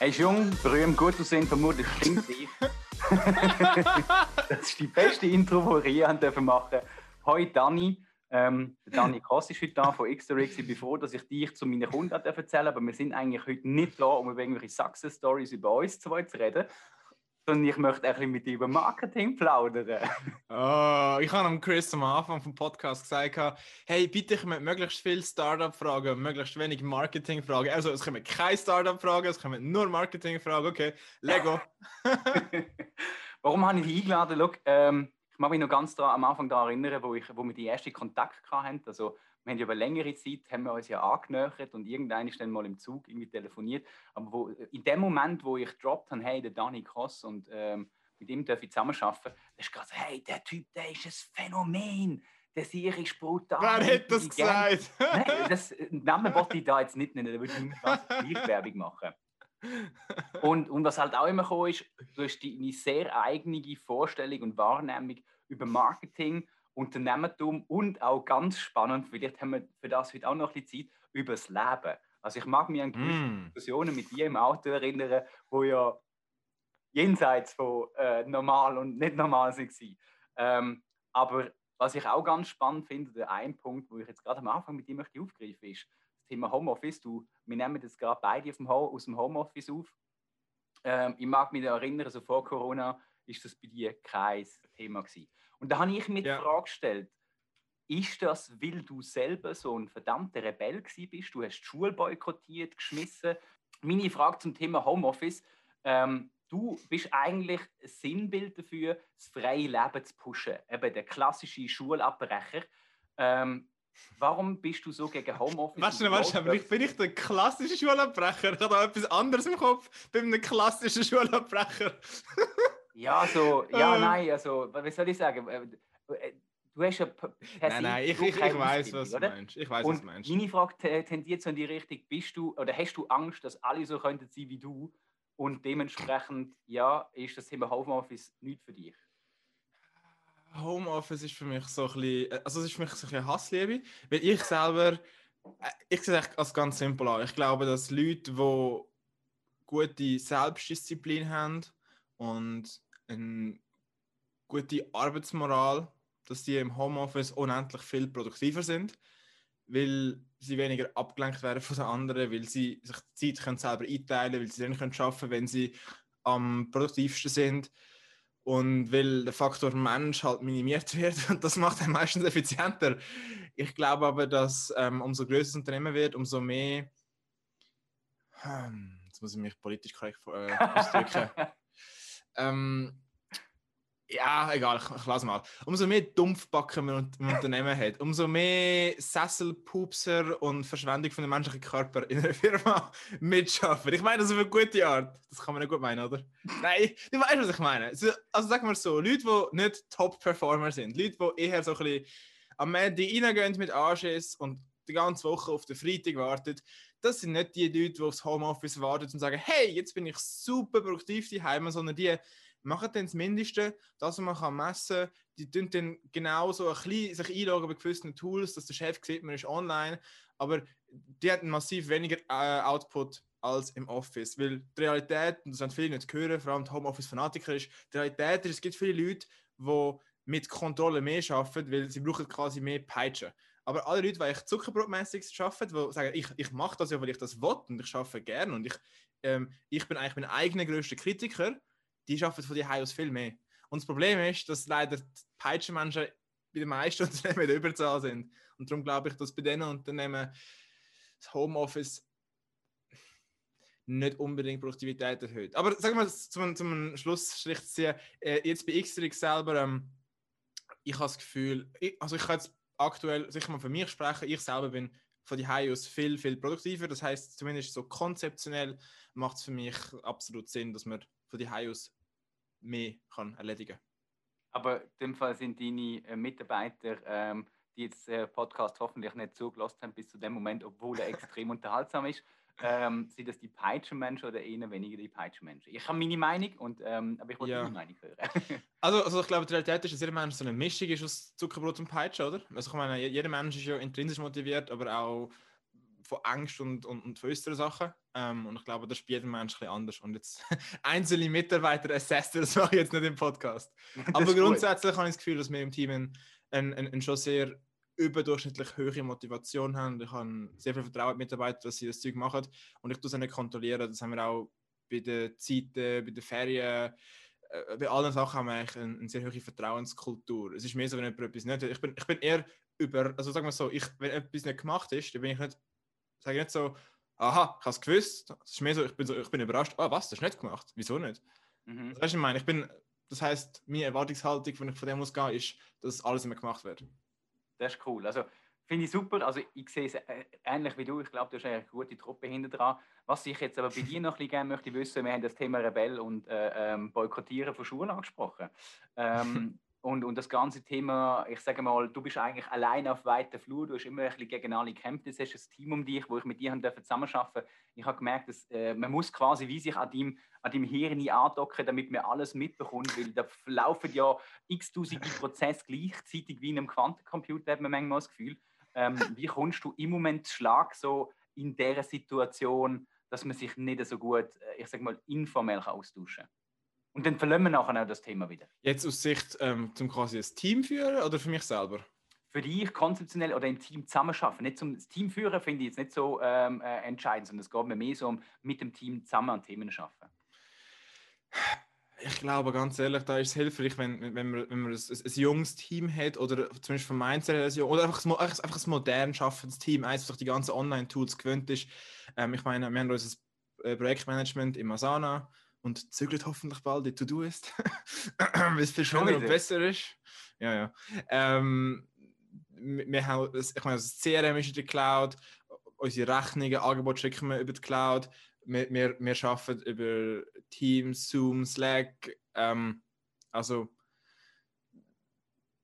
Er ist jung, berühmt, gut aussehen, vermutlich stinkt dich. das ist die beste Intro, die wir je dürfen machen Hoi Dani. Ähm, Dani Koss ist heute da von X-Ray. Ich bin froh, dass ich dich zu meinen Kunden erzählen darf, aber wir sind eigentlich heute nicht da, um über irgendwelche Success-Stories über uns zwei zu reden, sondern ich möchte ein bisschen mit dir über Marketing plaudern. Oh, ich habe Chris am Anfang vom Podcast gesagt, hey, bitte ich möchte möglichst viele Startup-Fragen möglichst wenig Marketing-Fragen. Also es kommen keine Startup-Fragen, es kommen nur Marketing-Fragen. Okay, Lego. Warum habe ich dich eingeladen? Look, ähm, ich mag mich noch ganz da, am Anfang daran erinnern, wo, ich, wo wir die ersten Kontakt hatten. Also, wir haben ja über längere Zeit haben wir uns ja angenähert und irgendeiner ist dann mal im Zug irgendwie telefoniert. Aber wo, in dem Moment, wo ich droppt habe, hey, der Danny Cross und ähm, mit ihm darf ich zusammenarbeiten, da ist gerade so, hey, der Typ, der ist ein Phänomen. Der Sieg ist brutal. Wer hätte das gesagt? Nein, das Namen wollte ich da jetzt nicht nennen, da würde ich nicht ganz Werbung machen. Und, und was halt auch immer gekommen ist, du hast deine sehr eigene Vorstellung und Wahrnehmung über Marketing, Unternehmertum und auch ganz spannend, vielleicht haben wir für das heute auch noch ein bisschen Zeit, über das Leben. Also ich mag mich an gewisse Mm. Diskussionen mit dir im Auto erinnern, wo ja jenseits von äh, normal und nicht normal waren. Ähm, aber was ich auch ganz spannend finde, der ein Punkt, wo ich jetzt gerade am Anfang mit dir möchte aufgreifen, ist das Thema Homeoffice. Du, wir nehmen das gerade beide aus dem Homeoffice auf. Ähm, ich mag mich erinnern, so vor Corona ist das bei dir kein Thema gewesen. Und da habe ich mir Ja. die Frage gestellt, ist das, weil du selber so ein verdammter Rebell gewesen bist? Du hast die Schule boykottiert, geschmissen. Meine Frage zum Thema Homeoffice. Ähm, du bist eigentlich ein Sinnbild dafür, das freie Leben zu pushen. Eben der klassische Schulabbrecher. Ähm, warum bist du so gegen Homeoffice? Weißt du, weißt du, aber ich bin nicht der klassische Schulabbrecher. Ich habe da etwas anderes im Kopf. Bin einem klassischen Schulabbrecher. Ja, so, ja, Ähm. nein, also, was soll ich sagen? Äh, äh, Du hast ja Nein, nein, ich, ich, ich weiß, was du meinst. Ich weiß, was Und du meinst. meine Frage te- tendiert so in die Richtung, bist du oder hast du Angst, dass alle so könnten sein wie du und dementsprechend, ja, ist das Thema Homeoffice nicht für dich? Homeoffice ist für mich so ein bisschen, also es ist für mich so ein bisschen Hassliebe, weil ich selber, äh, ich sehe es als ganz simpel an. Ich glaube, dass Leute, die gute Selbstdisziplin haben und eine gute Arbeitsmoral, dass die im Homeoffice unendlich viel produktiver sind, weil sie weniger abgelenkt werden von den anderen, weil sie sich die Zeit können selber einteilen können, weil sie dann können arbeiten können, wenn sie am produktivsten sind. Und weil der Faktor Mensch halt minimiert wird und das macht einen meistens effizienter. Ich glaube aber, dass ähm, umso größer das Unternehmen wird, umso mehr. Ähm, jetzt muss ich mich politisch korrekt äh, ausdrücken. ähm, ja, egal, ich, ich lasse mal. Umso mehr Dumpfbacken man im Unternehmen hat, umso mehr Sesselpupser und Verschwendung von dem menschlichen Körper in einer Firma mitschaffen. Ich meine das auf eine gute Art. Das kann man nicht gut meinen, oder? Nein, du weißt, was ich meine. So- Also sagen wir so, Leute, die nicht Top-Performer sind, Leute, die eher so ein bisschen am Ende reingehen mit Anschiss und die ganze Woche auf den Freitag warten, das sind nicht die Leute, die aufs Homeoffice warten und sagen, hey, jetzt bin ich super produktiv daheim, sondern die machen dann das Mindeste, das man kann messen kann. Die tun dann genau so ein bisschen sich einloggen bei gewissen Tools, dass der Chef sieht, man ist online, aber die hatten massiv weniger äh, Output als im Office, weil die Realität, und das haben viele nicht hören, vor allem die Homeoffice-Fanatiker ist, die Realität ist, es gibt viele Leute, die mit Kontrolle mehr arbeiten, weil sie brauchen quasi mehr Peitschen. Aber alle Leute, die echt zuckerbrotmäßig arbeiten, die sagen, ich, ich mache das ja, weil ich das will und ich arbeite gerne und ich, ähm, ich bin eigentlich mein eigener größter Kritiker, die arbeiten von die aus viel mehr. Und das Problem ist, dass leider die Peitschenmenschen bei den meisten Unternehmen in der Überzahl sind. Und darum glaube ich, dass bei diesen Unternehmen das Homeoffice nicht unbedingt Produktivität erhöht. Aber sagen wir zum, zum Schlussstrich zu ziehen, äh, jetzt bei Xtrix selber, ähm, ich habe das Gefühl, ich, also ich kann jetzt aktuell sicher mal für mich sprechen, ich selber bin von die aus viel, viel produktiver. Das heißt, zumindest so konzeptionell macht es für mich absolut Sinn, dass man von die aus mehr kann erledigen Aber in dem Fall sind deine äh, Mitarbeiter, ähm, die jetzt den Podcast hoffentlich nicht zugelassen haben bis zu dem Moment, obwohl er extrem unterhaltsam ist, ähm, sind das die Peitschenmenschen oder eher weniger die Peitschenmenschen? Ich habe meine Meinung, und, ähm, aber ich wollte Ja. deine Meinung hören. Also, also ich glaube, die Realität ist, dass jeder Mensch so eine Mischung ist aus Zuckerbrot und Peitsche, oder? Also ich meine, jeder Mensch ist ja intrinsisch motiviert, aber auch von Angst und, und, und äußeren Sachen. Ähm, und ich glaube, das ist bei jedem Menschen anders. Und jetzt einzelne Mitarbeiter assisten, das mache ich jetzt nicht im Podcast. Aber grundsätzlich habe ich das Gefühl, dass wir im Team einen, einen, einen schon sehr überdurchschnittlich hohe Motivation haben. Ich habe sehr viel Vertrauen in Mitarbeiter, dass sie das Zeug machen. Und ich tue es nicht kontrollieren. Das haben wir auch bei den Zeiten, bei den Ferien, äh, bei allen Sachen haben wir eigentlich eine, eine, sehr hohe Vertrauenskultur. Es ist mehr so, wenn jemand etwas nicht ich bin, ich bin eher über, also sagen wir so, ich, wenn etwas nicht gemacht ist, dann bin ich nicht, sage ich nicht so, aha, ich habe es gewusst. Es ist mehr so, ich bin, so, ich bin überrascht, ah, was, das ist nicht gemacht? Wieso nicht? Mhm. Das heißt, ich meine, ich bin, das heißt, meine Erwartungshaltung, wenn ich von dem ausgehe, ist, dass alles immer gemacht wird. Das ist cool. Also, Finde ich super. Also ich sehe es äh, ähnlich wie du. Ich glaube, du hast eine gute Truppe hinter dran. Was ich jetzt aber bei dir noch ein gerne möchte wissen, wir haben das Thema Rebell und äh, ähm, Boykottieren von Schulen angesprochen. Ähm, und, und das ganze Thema, ich sage mal, du bist eigentlich allein auf weiter Flur, du hast immer ein bisschen gegen alle gekämpft, du hast ein Team um dich, wo ich mit dir zusammenarbeiten durfte. Ich habe gemerkt, dass äh, man muss quasi wie sich an deinem, an deinem Hirn andocken, damit man alles mitbekommt, weil da laufen ja x-tausende Prozesse gleichzeitig wie in einem Quantencomputer, hat man manchmal das Gefühl. Ähm, wie kommst du im Moment Schlag so in dieser Situation, dass man sich nicht so gut, äh, ich sag mal, informell austauschen kann? Und dann verlieren wir nachher auch das Thema wieder. Jetzt aus Sicht ähm, zum quasi ein Team führen oder für mich selber? Für dich konzeptionell oder im Team zusammenarbeiten. Nicht zum Team führen finde ich jetzt nicht so ähm, äh, entscheidend, sondern es geht mir mehr so um mit dem Team zusammen an Themen arbeiten ich glaube, ganz ehrlich, da ist es hilfreich, wenn, wenn man, wenn man ein, ein, junges Team hat oder zumindest von Mindset her, oder einfach, einfach, einfach ein modern schaffendes Team, eins, das die ganzen Online-Tools gewöhnt ist. Ähm, ich meine, wir haben unser äh, Projektmanagement im Asana und zügelt hoffentlich bald die To-Do ist, es viel schneller und besser ist. Ja, ja. Ähm, wir haben, ich meine, das CRM ist in der Cloud, unsere Rechnungen, Angebote schicken wir über die Cloud wir, wir, wir arbeiten über Teams, Zoom, Slack. Ähm, also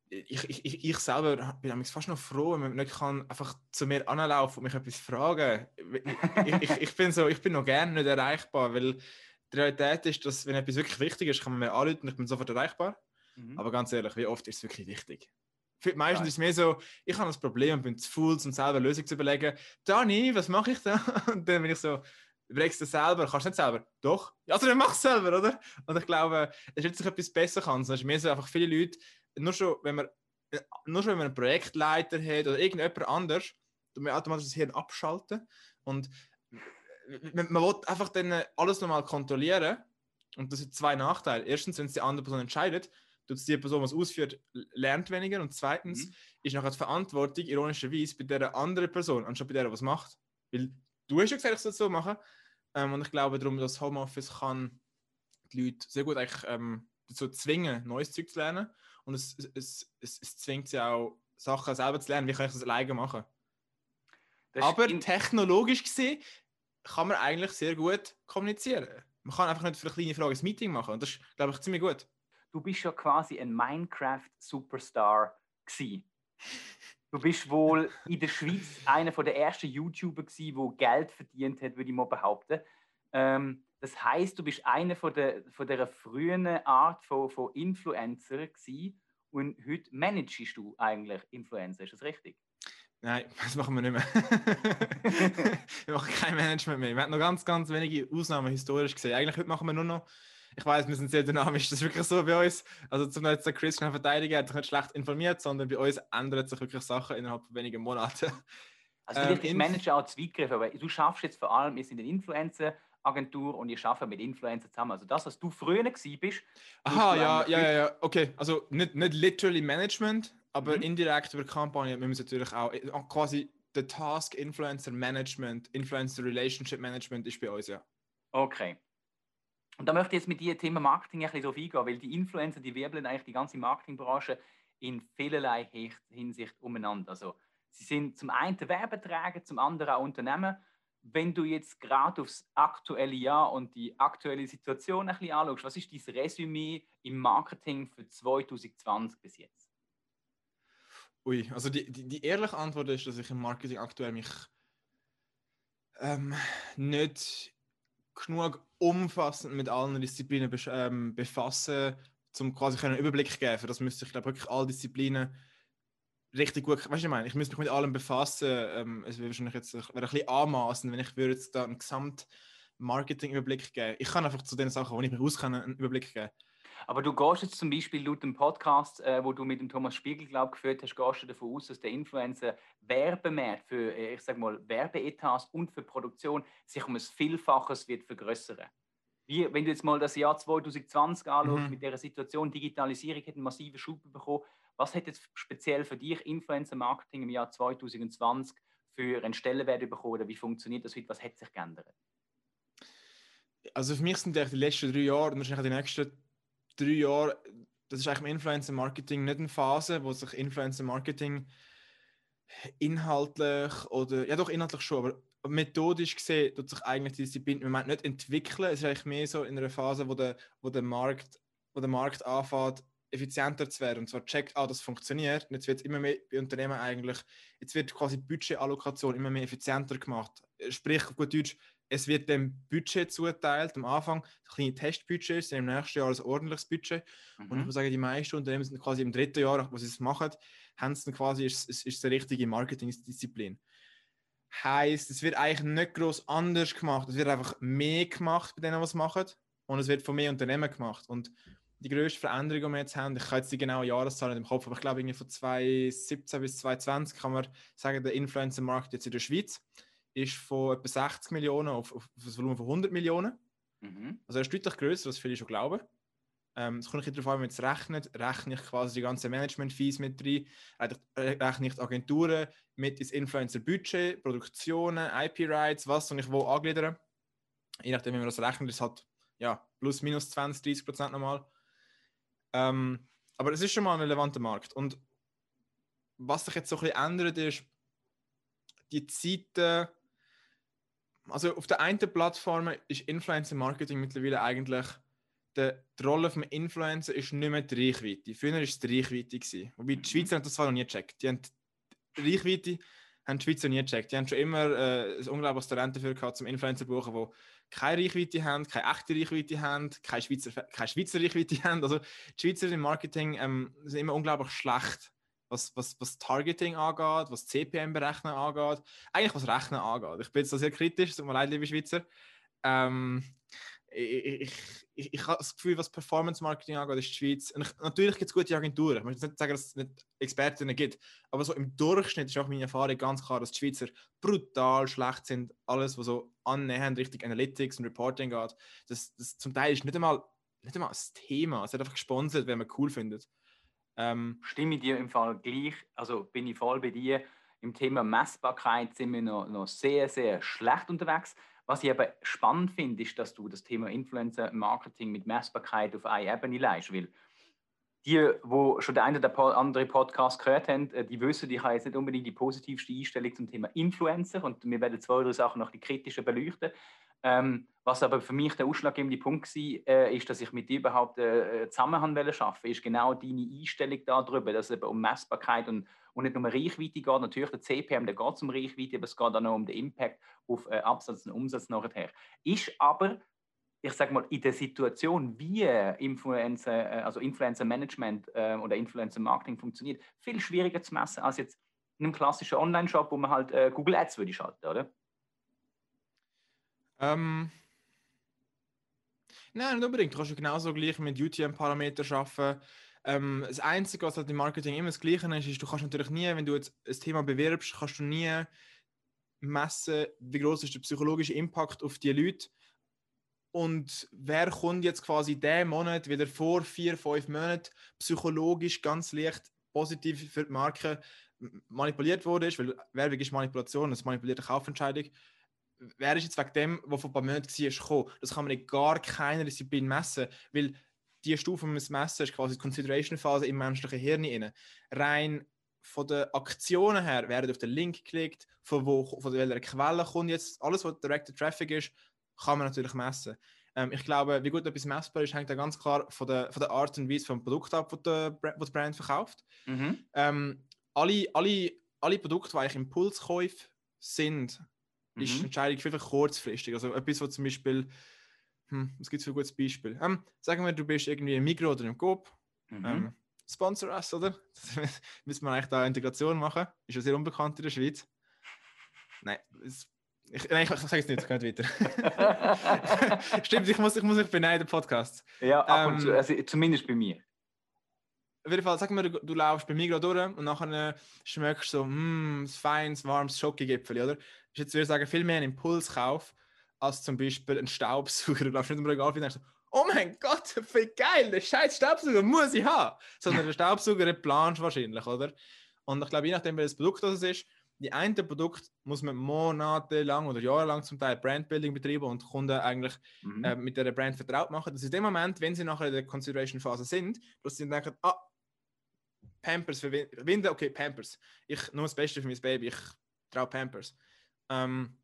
ich, ich, ich selber bin fast noch froh, wenn man nicht kann einfach zu mir anlaufen und mich etwas fragen. Ich, ich, ich, bin so, ich bin noch gerne nicht erreichbar, weil die Realität ist, dass wenn etwas wirklich wichtig ist, kann man mir anrufen und ich bin sofort erreichbar. Mhm. Aber ganz ehrlich, wie oft ist es wirklich wichtig? Meistens ja. ist es mehr so, ich habe das Problem und bin zu faul, um selber eine Lösung zu überlegen. Dani, was mache ich da? Und dann bin ich so, überlegst du selber, kannst du nicht selber? Doch. Also dann mach es selber, oder? Und ich glaube, es ist sich etwas besser kann. Es ist mehr so einfach viele Leute, nur schon, wenn man, nur schon, wenn man einen Projektleiter hat oder irgendjemand anders, du man automatisch das Hirn abschalten und man, man will einfach dann alles nochmal kontrollieren und das sind zwei Nachteile. Erstens, wenn es die andere Person entscheidet, tut es die Person, was ausführt, lernt weniger und zweitens mhm. ist nachher die Verantwortung ironischerweise bei der anderen Person, anstatt bei der, was macht. Weil du hast ja gesagt, ich soll es so machen. Ähm, und ich glaube darum, dass Homeoffice kann die Leute sehr gut eigentlich, ähm, dazu zwingen, neues Zeug zu lernen. Und es, es, es, es zwingt sie auch, Sachen selber zu lernen. Wie kann ich das alleine machen? Das Aber technologisch gesehen kann man eigentlich sehr gut kommunizieren. Man kann einfach nicht für eine kleine Frage ein Meeting machen. Und das ist, glaube ich, ziemlich gut. Du bist ja quasi ein Minecraft-Superstar gewesen. Du bist wohl in der Schweiz einer der ersten YouTuber gewesen, der Geld verdient hat, würde ich mal behaupten. Ähm, das heißt, du bist einer von der, von der frühen Art von, von Influencer gewesen und heute managest du eigentlich Influencer. Ist das richtig? Nein, das machen wir nicht mehr. wir machen kein Management mehr. Wir haben noch ganz, ganz wenige Ausnahmen historisch gesehen. Eigentlich heute machen wir nur noch ich weiß, wir sind sehr dynamisch, das ist wirklich so bei uns. Also zum der Chris kann verteidigen, hat sich nicht schlecht informiert, sondern bei uns ändern sich wirklich Sachen innerhalb von wenigen Monaten. Also vielleicht ähm, ist Manager auch gegriffen, aber du schaffst jetzt vor allem, wir sind eine Influencer-Agentur und ihr arbeitet mit Influencer zusammen. Also das, was du früher gewesen bist. Aha, ja, ja, ja, ja, okay. Also nicht, nicht literally Management, aber mhm. indirekt über Kampagne müssen wir natürlich auch äh, quasi der Task Influencer Management, Influencer Relationship Management ist bei uns, ja. Okay. Und da möchte ich jetzt mit dir Thema Marketing ein bisschen drauf eingehen, weil die Influencer, die wirbeln eigentlich die ganze Marketingbranche in vielerlei Hinsicht umeinander. Also sie sind zum einen Werbeträger, zum anderen auch Unternehmen. Wenn du jetzt gerade aufs aktuelle Jahr und die aktuelle Situation ein bisschen anschaust, was ist dein Resümee im Marketing für 2020 bis jetzt? Ui, also die, die, die ehrliche Antwort ist, dass ich im Marketing aktuell mich ähm, nicht genug umfassend mit allen Disziplinen ähm, befassen, um quasi einen Überblick zu geben. Das müsste ich glaube wirklich alle Disziplinen richtig gut. Weißt du, ich meine, ich müsste mich mit allem befassen. Ähm, es wäre wahrscheinlich jetzt wäre ein bisschen anmaßend, wenn ich würde jetzt da einen Gesamt-Marketing-Überblick geben. Ich kann einfach zu den Sachen, wo ich mich auskenne, einen Überblick geben. Aber du gehst jetzt zum Beispiel laut dem Podcast, äh, wo du mit dem Thomas Spiegel glaub, geführt hast, gehst du davon aus, dass der Influencer Werbemarkt für, äh, ich sag mal, Werbeetats und für Produktion sich um ein Vielfaches wird vergrößern. Wie, wenn du jetzt mal das Jahr 2020 anschaust, mhm. mit der Situation, Digitalisierung hat einen massiven Schub bekommen. Was hat jetzt speziell für dich Influencer-Marketing im Jahr 2020 für einen Stellenwert bekommen? Oder wie funktioniert das heute? Was hat sich geändert? Also für mich sind die letzten drei Jahre und wahrscheinlich die nächsten drei Jahre, das ist eigentlich im Influencer-Marketing nicht eine Phase, wo sich Influencer-Marketing inhaltlich oder, ja doch inhaltlich schon, aber methodisch gesehen tut sich eigentlich die Disziplin im Moment nicht entwickeln. Es ist eigentlich mehr so in einer Phase, wo der, wo der, Markt, wo der Markt anfängt, effizienter zu werden und zwar checkt, ah, das funktioniert. Und jetzt wird immer mehr bei Unternehmen eigentlich, jetzt wird quasi Budgetallokation immer mehr effizienter gemacht. Sprich, auf gut Deutsch, es wird dem Budget zuteilt, am Anfang kleine Testbudgets, im nächsten Jahr ein ordentliches Budget. Mhm. Und ich muss sagen, die meisten Unternehmen sind quasi im dritten Jahr, wo sie es machen, haben es dann quasi, ist, ist, ist eine richtige Marketingdisziplin. Heißt, es wird eigentlich nicht groß anders gemacht, es wird einfach mehr gemacht bei denen, was machen und es wird von mehr Unternehmen gemacht. Und die größte Veränderung, die wir jetzt haben, ich habe jetzt die genaue Jahreszahl nicht im Kopf, aber ich glaube, irgendwie von 2017 bis 2020 kann man sagen, der Influencer-Markt jetzt in der Schweiz ist von etwa 60 Millionen auf, auf, das Volumen von 100 Millionen. Mhm. Also er ist deutlich größer, als viele schon glauben. Ähm, es kommt nicht darauf an, wie man es rechnet. Rechne ich quasi die ganzen Management-Fees mit rein, rechne ich die Agenturen mit ins Influencer-Budget, Produktionen, IP-Rights, was soll ich wo angliedern. Je nachdem, wie man das rechnet, ist halt ja, plus minus 20, 30 Prozent nochmal. Ähm, aber es ist schon mal ein relevanter Markt. Und was sich jetzt so ein bisschen ändert, ist, die Zeiten also auf der einen Plattform ist Influencer Marketing mittlerweile eigentlich die, die Rolle des Influencer ist nicht mehr die Reichweite. Früher war es die Reichweite. Gewesen. Wobei die Schweizer haben das zwar noch nie gecheckt. Die haben die Reichweite haben die Schweizer nie gecheckt. Die haben schon immer äh, ein unglaubliches Talent dafür gehabt, zum Influencer zu buchen, die keine Reichweite haben, keine echte Reichweite haben, keine Schweizer, keine Schweizer Reichweite haben. Also die Schweizer im Marketing ähm, sind immer unglaublich schlecht was, was, was Targeting angeht, was CPM-Berechnen angeht, eigentlich was Rechnen angeht. Ich bin jetzt da sehr kritisch, tut mir leid, liebe Schweizer. Ähm, ich, ich, ich, habe das Gefühl, was Performance Marketing angeht, ist die Schweiz. Ich, natürlich gibt es gute Agenturen. Ich möchte nicht sagen, dass es nicht Expertinnen gibt. Aber so im Durchschnitt ist auch meine Erfahrung ganz klar, dass die Schweizer brutal schlecht sind. Alles, was so annähernd Richtung Analytics und Reporting geht. Das, das zum Teil ist nicht einmal, nicht einmal das Thema. Es wird einfach gesponsert, wenn man cool findet. Ähm, Stimme dir im Fall gleich, also bin ich voll bei dir. Im Thema Messbarkeit sind wir noch, noch sehr, sehr schlecht unterwegs. Was ich aber spannend finde, ist, dass du das Thema Influencer-Marketing mit Messbarkeit auf eine Ebene leist. Weil die, die schon der eine oder andere Podcast gehört haben, äh, die wissen, ich habe jetzt nicht unbedingt die positivste Einstellung zum Thema Influencer und wir werden zwei, drei Sachen noch die kritischer beleuchten. Ähm, was aber für mich der ausschlaggebende Punkt war, äh, ist, dass ich mit dir überhaupt äh, zusammen arbeiten ist genau deine Einstellung darüber, dass es eben um Messbarkeit und, und nicht nur um Reichweite geht. Natürlich der CPM, der geht um Reichweite, aber es geht auch noch um den Impact auf äh, Absatz und Umsatz nachher. Ist aber ich sage mal, in der Situation, wie Influencer, äh, also Influencer Management äh, oder Influencer Marketing funktioniert, viel schwieriger zu messen als jetzt in einem klassischen Online-Shop, wo man halt äh, Google Ads würde schalten, oder? Ähm, nein, nicht unbedingt. Du kannst ja genauso gleich mit UTM-Parametern arbeiten. Ähm, das Einzige, was halt im Marketing immer das Gleiche ist, ist, du kannst natürlich nie, wenn du jetzt ein Thema bewirbst, kannst du nie messen, wie groß ist der psychologische Impact auf die Leute und wer kommt jetzt quasi diesen Monat wieder vor vier, fünf Monaten psychologisch ganz leicht positiv für die Marke manipuliert wurde, weil Werbung ist Manipulation, das manipulierte Kaufentscheidung wer ist jetzt wegen dem, was vor ein paar Monaten war, gekommen? Das kann man in gar keiner Disziplin messen, weil die Stufe, die man messen ist quasi die Consideration-Phase im menschlichen Hirn. Rein. rein von den Aktionen her werden auf den Link geklickt, von, wo, von welcher Quelle kommt jetzt, alles, was Directed Traffic ist, kann man natürlich messen. Ähm, ich glaube, wie gut etwas messbar ist, hängt da ganz klar von der, von der Art und Weise vom Produkt ab, das die Brand verkauft. Mhm. Ähm, alle, alle, alle Produkte, die eigentlich Impulskäufe sind. Ist die Entscheidung viel kurzfristig. Also etwas, was zum Beispiel, hm, was gibt es für ein gutes Beispiel? Ähm, sagen wir, du bist irgendwie im Mikro oder im Coop, mhm. ähm, sponsor us, oder? Müssen wir eigentlich da Integration machen? Ist ja sehr unbekannt in der Schweiz. Nein, es, ich, nein, ich, ich sage es nicht, geht weiter. Stimmt, ich muss, ich muss mich beneiden, Podcast. Ja, ab und Ähm, zu, also zumindest bei mir. Auf jeden Fall, sag mir, du, du laufst bei mir gerade durch und nachher schmeckst du so, mmm, ein feines, warmes Schokogipfel, oder? Ich jetzt würde ich sagen, viel mehr ein Impulskauf als zum Beispiel ein Staubsauger. Du laufst nicht im Regal und denkst, so, oh mein Gott, wie geil, der scheiß Staubsauger muss ich haben. Sondern der Staubsauger planst wahrscheinlich, oder? Und ich glaube, je nachdem, welches Produkt das ist, die einen Produkt muss man monatelang oder jahrelang zum Teil Brandbuilding betreiben und Kunden eigentlich Mhm. äh, mit der Brand vertraut machen, dass in dem Moment, wenn sie nachher in der Consideration-Phase sind, dass sie denken, ah, Pampers Winter, okay, Pampers. Ich nur das Beste für mein Baby, ich traue Pampers. Ähm,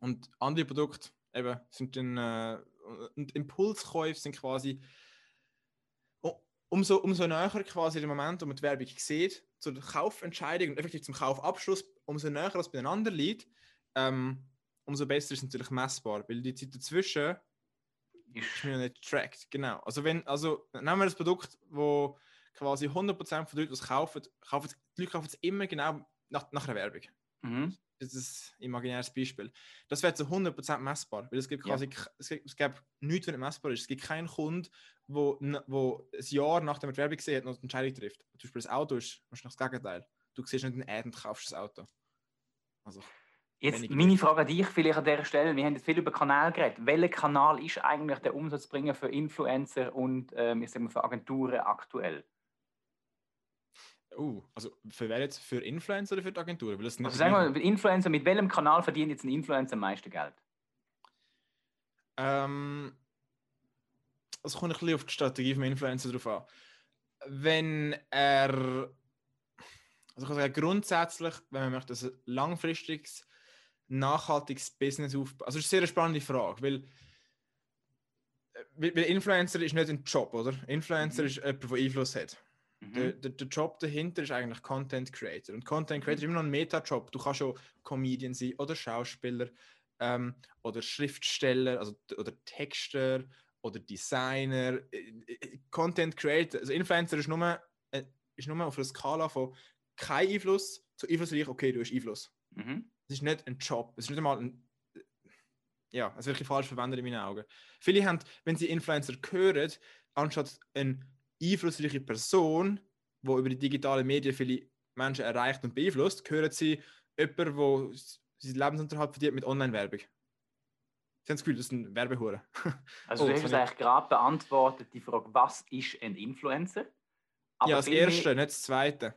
und andere Produkte eben sind dann, äh, und Impulskäufe sind quasi umso, umso näher quasi der Moment, wo man die Werbung sieht, zur Kaufentscheidung und effektiv zum Kaufabschluss, umso näher das beieinander liegt, ähm, umso besser ist es natürlich messbar, weil die Zeit dazwischen ist mir nicht tracked. Genau. Also wenn, also nehmen wir das Produkt, wo quasi 100% von Leuten, die es kaufen, kaufen, die Leute kaufen es immer genau nach, nach einer Werbung. Mhm. Das ist ein imaginäres Beispiel. Das wäre zu 100% messbar, weil es gibt Ja. quasi, k- es gibt, es gibt nichts, was nicht messbar ist. Es gibt keinen Kunden, wo, wo ein Jahr nachdem er die Werbung gesehen hat, noch die Entscheidung trifft. Zum Beispiel das Auto ist wahrscheinlich das Gegenteil. Du siehst nicht den Ad und kaufst das Auto. Also, Jetzt meine Frage an dich vielleicht an dieser Stelle. Wir haben jetzt viel über Kanal geredet. Welcher Kanal ist eigentlich der Umsatzbringer für Influencer und ähm, ich sag mal, für Agenturen aktuell? Uh, also für wer jetzt? Für Influencer oder für die Agentur? Weil das Also nicht sagen wir, gleichen. Influencer, mit welchem Kanal verdient jetzt ein Influencer am meisten Geld? Ähm, es kommt ein bisschen auf die Strategie vom Influencer drauf an. Wenn er, also ich kann sagen, grundsätzlich, wenn man möchte, ein langfristiges, nachhaltiges Business aufbauen. Also, das ist eine sehr spannende Frage, weil, äh, weil weil Influencer ist nicht ein Job, oder? Influencer Mhm. ist jemand, der Einfluss hat. Mhm. Der, der, der Job dahinter ist eigentlich Content Creator. Und Content Creator ist immer noch ein Meta-Job. Du kannst schon Comedian sein oder Schauspieler ähm, oder Schriftsteller also, oder Texter oder Designer. Äh, äh, Content Creator, also Influencer ist nur, äh, ist nur auf einer Skala von kein Einfluss zu einflussreich, okay, du hast Einfluss. Mhm. Es ist nicht ein Job. Es ist nicht einmal ein. Ja, es ist wirklich falsch verwendet in meinen Augen. Viele haben, wenn sie Influencer hören, anstatt eine einflussreiche Person, die über die digitalen Medien viele Menschen erreicht und beeinflusst, hören sie jemanden, der seinen Lebensunterhalt verdient mit Online-Werbung. Sie haben das Gefühl, das ist ein Werbehure. Also Oh, du hast das es eigentlich gerade beantwortet, die Frage, was ist ein Influencer? Aber ja, das mehr- erste, nicht das zweite.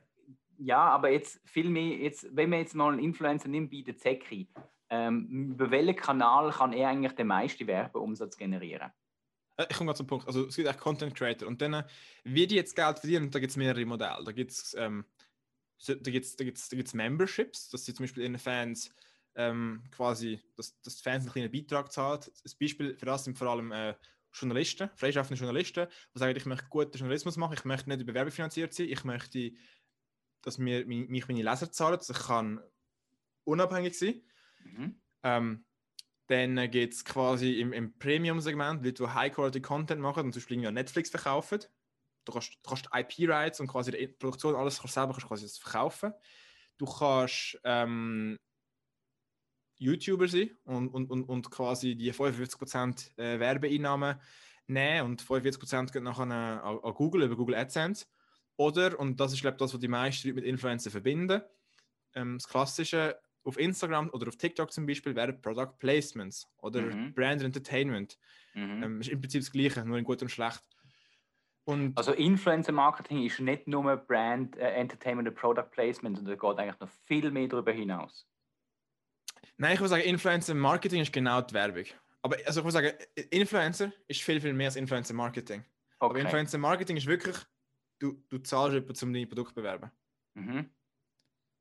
Ja, aber jetzt viel mehr, jetzt, wenn man jetzt mal einen Influencer nimmt bei der Zecki, ähm, über welchen Kanal kann er eigentlich den meisten Werbeumsatz generieren? Äh, Ich komme gerade zum Punkt. Also es gibt auch Content Creator. Und dann, äh, wie die jetzt Geld verdienen, da gibt es mehrere Modelle. Da gibt es ähm, da gibt's, da gibt's, da gibt's Memberships, dass sie zum Beispiel ihren Fans ähm, quasi, dass, dass die Fans einen kleinen Beitrag zahlen. Ein Beispiel für das sind vor allem äh, Journalisten, freischaffende Journalisten, die sagen, ich möchte guten Journalismus machen, ich möchte nicht über Werbung finanziert sein, ich möchte, dass mir, mi- mich meine Leser zahlen, dass ich kann unabhängig sein Mhm. ähm, dann gibt es quasi im, im Premium-Segment Leute, die High-Quality-Content machen und zum Beispiel Netflix verkaufen. Du kannst, kannst IP-Rights und quasi die Produktion, alles kannst selber kannst quasi das verkaufen. Du kannst ähm, YouTuber sein und, und, und, und quasi die 55% äh, Werbeeinnahmen nehmen und 45% gehen nachher an, an an Google über Google AdSense. Oder, und das ist glaube ich das, was die meisten Leute mit Influencer verbinden, ähm, das klassische auf Instagram oder auf TikTok zum Beispiel wären Product Placements oder Mhm. Brand Entertainment. Mhm. Ähm, ist im Prinzip das Gleiche, nur in gut und schlecht. Und Also Influencer-Marketing ist nicht nur Brand, äh, Entertainment und Product Placement, sondern geht eigentlich noch viel mehr darüber hinaus. nein, ich würde sagen, Influencer Marketing ist genau die Werbung. Aber also ich würde sagen, Influencer ist viel, viel mehr als Influencer Marketing. Aber Okay. Influencer Marketing ist wirklich, du, du zahlst jemanden, um dein Produkt zu bewerben. Mhm.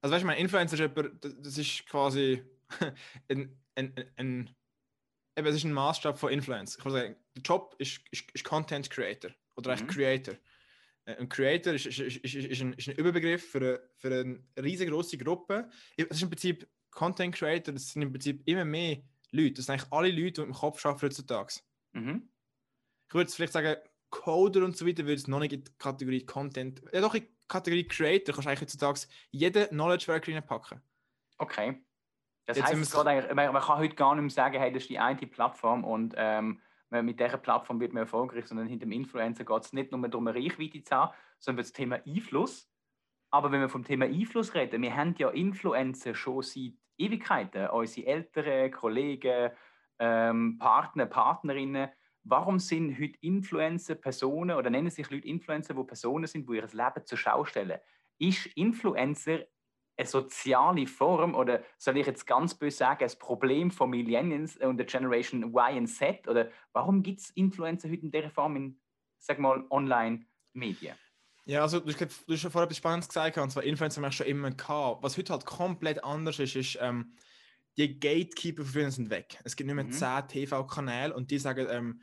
Also weißt du, mein Influencer ist jemand, das ist quasi ein, ein, ein, ein, eben, es ist ein Maßstab von Influence. Ich würde sagen, der Job ist, ist, ist Content Creator oder eigentlich Mhm. Creator. Äh, Ein Creator ist, ist, ist, ist, ein, ist ein Überbegriff für eine, für eine riesengroße Gruppe. Es ist im Prinzip Content Creator, das sind im Prinzip immer mehr Leute. Das sind eigentlich alle Leute, die im Kopf arbeiten heutzutage. Mhm. Ich würde jetzt vielleicht sagen, Coder und so weiter würde es noch nicht in die Kategorie Content, ja doch in Kategorie Creator kannst du eigentlich heutzutage jeden Knowledge Worker reinpacken. Okay. Das Jetzt heißt, eigentlich, man, man kann heute gar nicht mehr sagen, hey, das ist die eine Plattform und ähm, mit dieser Plattform wird man erfolgreich, sondern hinter dem Influencer geht es nicht nur darum, eine Reichweite zu haben, sondern das Thema Einfluss. Aber wenn wir vom Thema Einfluss reden, wir haben ja Influencer schon seit Ewigkeiten, unsere Eltern, Kollegen, ähm, Partner, Partnerinnen. Warum sind heute Influencer Personen oder nennen sich Leute Influencer, wo Personen sind, die ihr Leben zur Schau stellen? Ist Influencer eine soziale Form oder soll ich jetzt ganz böse sagen, ein Problem von Millennials und der Generation Y und Z? Oder warum gibt es Influencer heute in dieser Form in, sag mal, Online-Medien? Ja, also du du hast ja vorher etwas Spannendes gesagt, und zwar Influencer haben wir schon immer gehabt. Was heute halt komplett anders ist, ist, ähm, die Gatekeeper von früher sind weg. Es gibt nicht mehr Mhm. 10 TV-Kanäle und die sagen, ähm,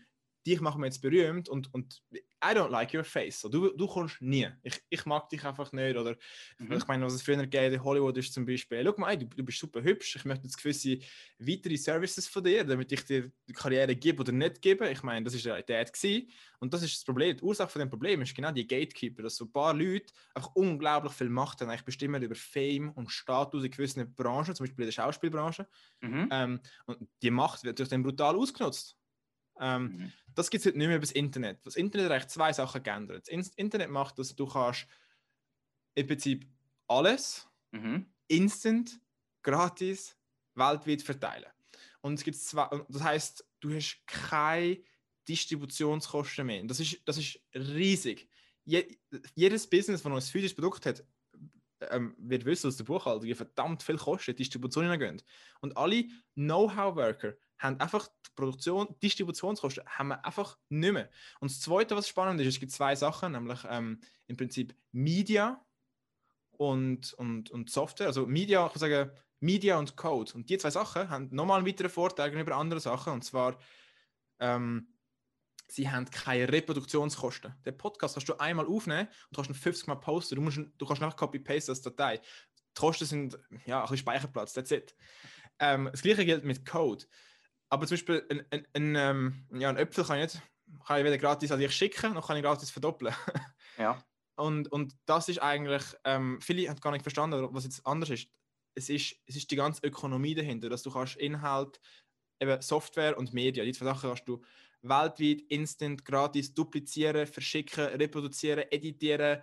dich machen wir jetzt berühmt und, und I don't like your face. So, du, du kommst nie. Ich, ich mag dich einfach nicht. Oder Mhm. ich meine, was es früher gegeben in Hollywood ist zum Beispiel, schau mal, ey, du, du bist super hübsch, ich möchte jetzt gewisse weitere Services von dir, damit ich dir die Karriere gebe oder nicht gebe. Ich meine, das ist die Realität gewesen. Und das ist das Problem. Die Ursache von dem Problem ist genau die Gatekeeper, dass so ein paar Leute einfach unglaublich viel Macht haben, eigentlich bestimmen über Fame und Status in gewissen Branchen, zum Beispiel in der Schauspielbranche. Mhm. Ähm, und die Macht wird durch den brutal ausgenutzt. Ähm, Mhm. das gibt es heute nicht mehr über das Internet. Das Internet hat zwei Sachen geändert. Das In- Internet macht, dass du kannst im Prinzip alles Mhm. instant, gratis, weltweit verteilen. Und es gibt zwei, das heißt, du hast keine Distributionskosten mehr. Das ist, das ist riesig. Je, jedes Business, das ein physisches Produkt hat, ähm, wird wissen aus der Buchhaltung, verdammt viel kostet, die Distribution hineingehen. Und alle Know-how-Worker haben einfach die Produktion, Distributionskosten haben wir einfach nicht mehr. Und das Zweite, was spannend ist, es gibt zwei Sachen, nämlich ähm, im Prinzip Media und, und, und Software. Also Media, ich würde sagen, Media und Code. Und die zwei Sachen haben nochmal einen weiteren Vorteil gegenüber anderen Sachen. Und zwar, ähm, sie haben keine Reproduktionskosten. Den Podcast kannst du einmal aufnehmen und kannst ihn 50 Mal posten. Du, musst, ihn- du kannst einfach copy-paste als Datei. Die Kosten sind ja, ein bisschen Speicherplatz, that's it. Ähm, das gleiche gilt mit Code. Aber zum Beispiel ein, ein, ein, ähm, ja, ein Äpfel kann ich, nicht, kann ich weder gratis an dich schicken, noch kann ich gratis verdoppeln. Ja. Und, und das ist eigentlich, ähm, viele haben gar nicht verstanden, was jetzt anders ist. Es ist, es ist die ganze Ökonomie dahinter, dass du kannst Inhalt, eben Software und Media, die zwei Sachen kannst du weltweit, instant, gratis duplizieren, verschicken, reproduzieren, editieren.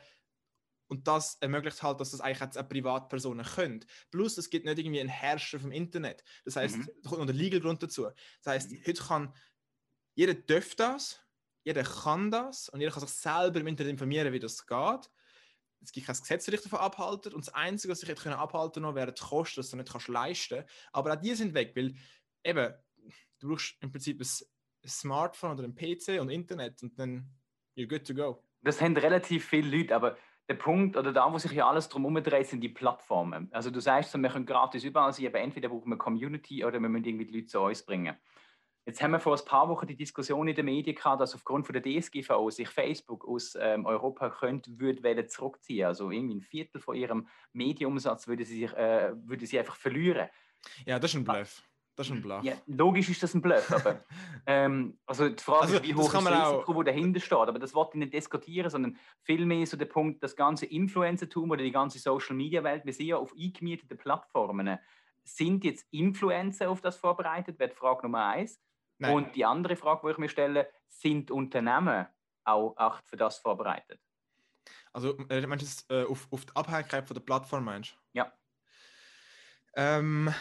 Und das ermöglicht halt, dass das eigentlich jetzt auch Privatpersonen können. Plus, es gibt nicht irgendwie einen Herrscher vom Internet. Das heißt, Mhm. da kommt noch der Legal Grund dazu. Das heißt, Mhm. heute kann jeder darf das, jeder kann das und jeder kann sich selber im Internet informieren, wie das geht. Es gibt kein Gesetz, das dich davon abhalten. Und das Einzige, was sich hätte können abhalten können, wären die Kosten, dass du nicht kannst leisten Aber auch die sind weg, weil eben, du brauchst im Prinzip ein, ein Smartphone oder ein PC und Internet und dann you're good to go. Das haben relativ viele Leute, aber der Punkt oder da, wo sich ja alles drum dreht, sind die Plattformen. Also du sagst, wir können gratis überall sein, aber entweder brauchen wir Community oder wir müssen irgendwie die Leute zu uns bringen. Jetzt haben wir vor ein paar Wochen die Diskussion in den Medien gehabt, dass aufgrund von der DSGVO sich Facebook aus ähm, Europa könnte, würde wollen zurückziehen. Also irgendwie ein Viertel von ihrem Medienumsatz würde sie, sich, äh, würde sie einfach verlieren. Ja, das ist ein Bluff. Das ist ein Bluff. Ja, logisch ist das ein Bluff, aber ähm, also die Frage Also, ist, wie das hoch das auch- Risiko, das dahinter steht. Aber das wollte ich nicht diskutieren, sondern vielmehr so der Punkt, das ganze Influencertum oder die ganze Social-Media-Welt, wir sind ja auf eingemieteten Plattformen. Sind jetzt Influencer auf das vorbereitet? Wäre die Frage Nummer eins. Nein. Und die andere Frage, die ich mir stelle, sind Unternehmen auch auch für das vorbereitet? Also, äh, meinst du äh, auf, auf die Abhängigkeit von der Plattform, meinst du? Ja. Ähm,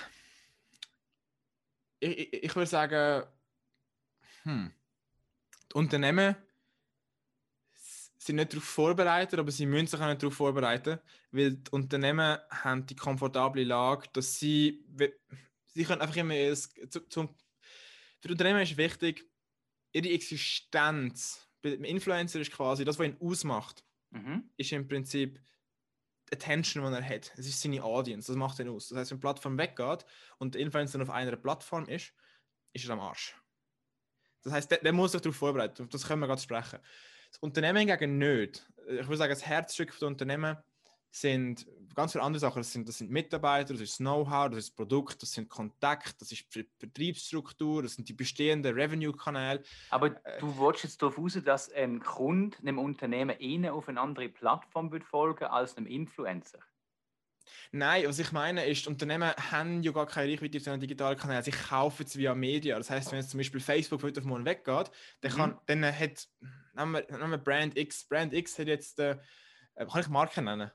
ich, ich, ich würde sagen, hm, die Unternehmen sind nicht darauf vorbereitet, aber sie müssen sich auch nicht darauf vorbereiten, weil die Unternehmen haben die komfortable Lage, dass sie, sie können einfach immer, es, zu, zum, für die Unternehmen ist wichtig, ihre Existenz, Influencer ist quasi das, was ihn ausmacht. Mhm. ist im Prinzip Attention, die er hat. Es ist seine Audience, das macht ihn aus. Das heißt, wenn die Plattform weggeht und der Influencer auf einer Plattform ist, ist er am Arsch. Das heißt, der, der muss sich darauf vorbereiten. Das können wir gerade sprechen. Das Unternehmen hingegen nicht. Ich würde sagen, das Herzstück der Unternehmen sind ganz viele andere Sachen. Das sind, das sind Mitarbeiter, das ist Know-how, das ist Produkt, das sind Kontakte, das ist die Vertriebsstruktur, das sind die bestehenden Revenue-Kanäle. Aber äh, du willst jetzt darauf raus, dass ein Kunde einem Unternehmen eher auf eine andere Plattform wird folgen als einem Influencer? Nein, was ich meine ist, Unternehmen haben ja gar keine Reichweite auf den digitalen Kanälen. Sie kaufen es via Media. Das heißt, wenn jetzt zum Beispiel Facebook heute auf morgen weggeht, dann, kann, mhm. dann hat nehmen wir, nehmen wir Brand X. Brand X hat jetzt, äh, kann ich Marken nennen?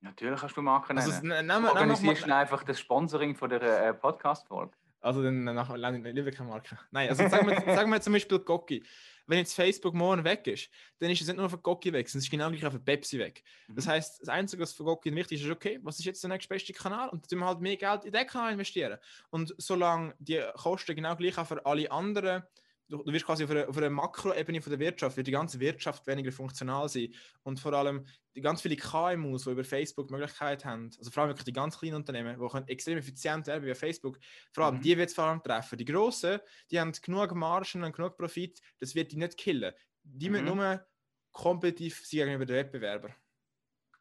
Natürlich kannst du Marken nennen. Also, nehmen, nehmen, Organisierst du einfach das Sponsoring von der äh, Podcast-Folge? Also dann nach, lieber keine Marke. Nein, also sagen wir, sagen wir zum Beispiel Gocki. Wenn jetzt Facebook morgen weg ist, dann ist es nicht nur auf Gocki weg, sondern es ist genau gleich auf Pepsi weg. Mhm. Das heißt, das Einzige, was für Gocki wichtig ist, ist, okay, was ist jetzt der nächste Kanal? Und dann tun wir halt mehr Geld in den Kanal investieren. Und solange die Kosten genau gleich auch für alle anderen du, du wirst quasi auf einer, auf einer Makroebene von der Wirtschaft, wird die ganze Wirtschaft weniger funktional sein. Und vor allem die ganz viele KMUs, die über Facebook Möglichkeit haben, also vor allem wirklich die ganz kleinen Unternehmen, die können extrem effizient werden wie Facebook, vor allem mhm. die wird es vor allem treffen. Die Grossen, die haben genug Margen und genug Profit, das wird die nicht killen. Die mhm. müssen nur kompetitiv sein gegenüber den Wettbewerbern.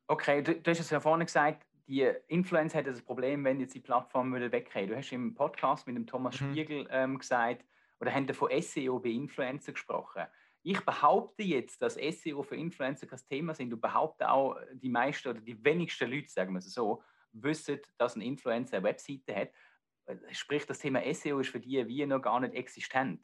Okay, du, du hast es ja vorhin gesagt, die Influencer hat das Problem, wenn jetzt die Plattform weggehen. Du hast im Podcast mit dem Thomas mhm. Spiegel ähm, gesagt, oder haben von SEO bei Influencer gesprochen. Ich behaupte jetzt, dass SEO für Influencer kein Thema sind und behaupte auch, die meisten oder die wenigsten Leute, sagen wir es so, wissen, dass ein Influencer eine Webseite hat. Sprich, das Thema SEO ist für die wie noch gar nicht existent.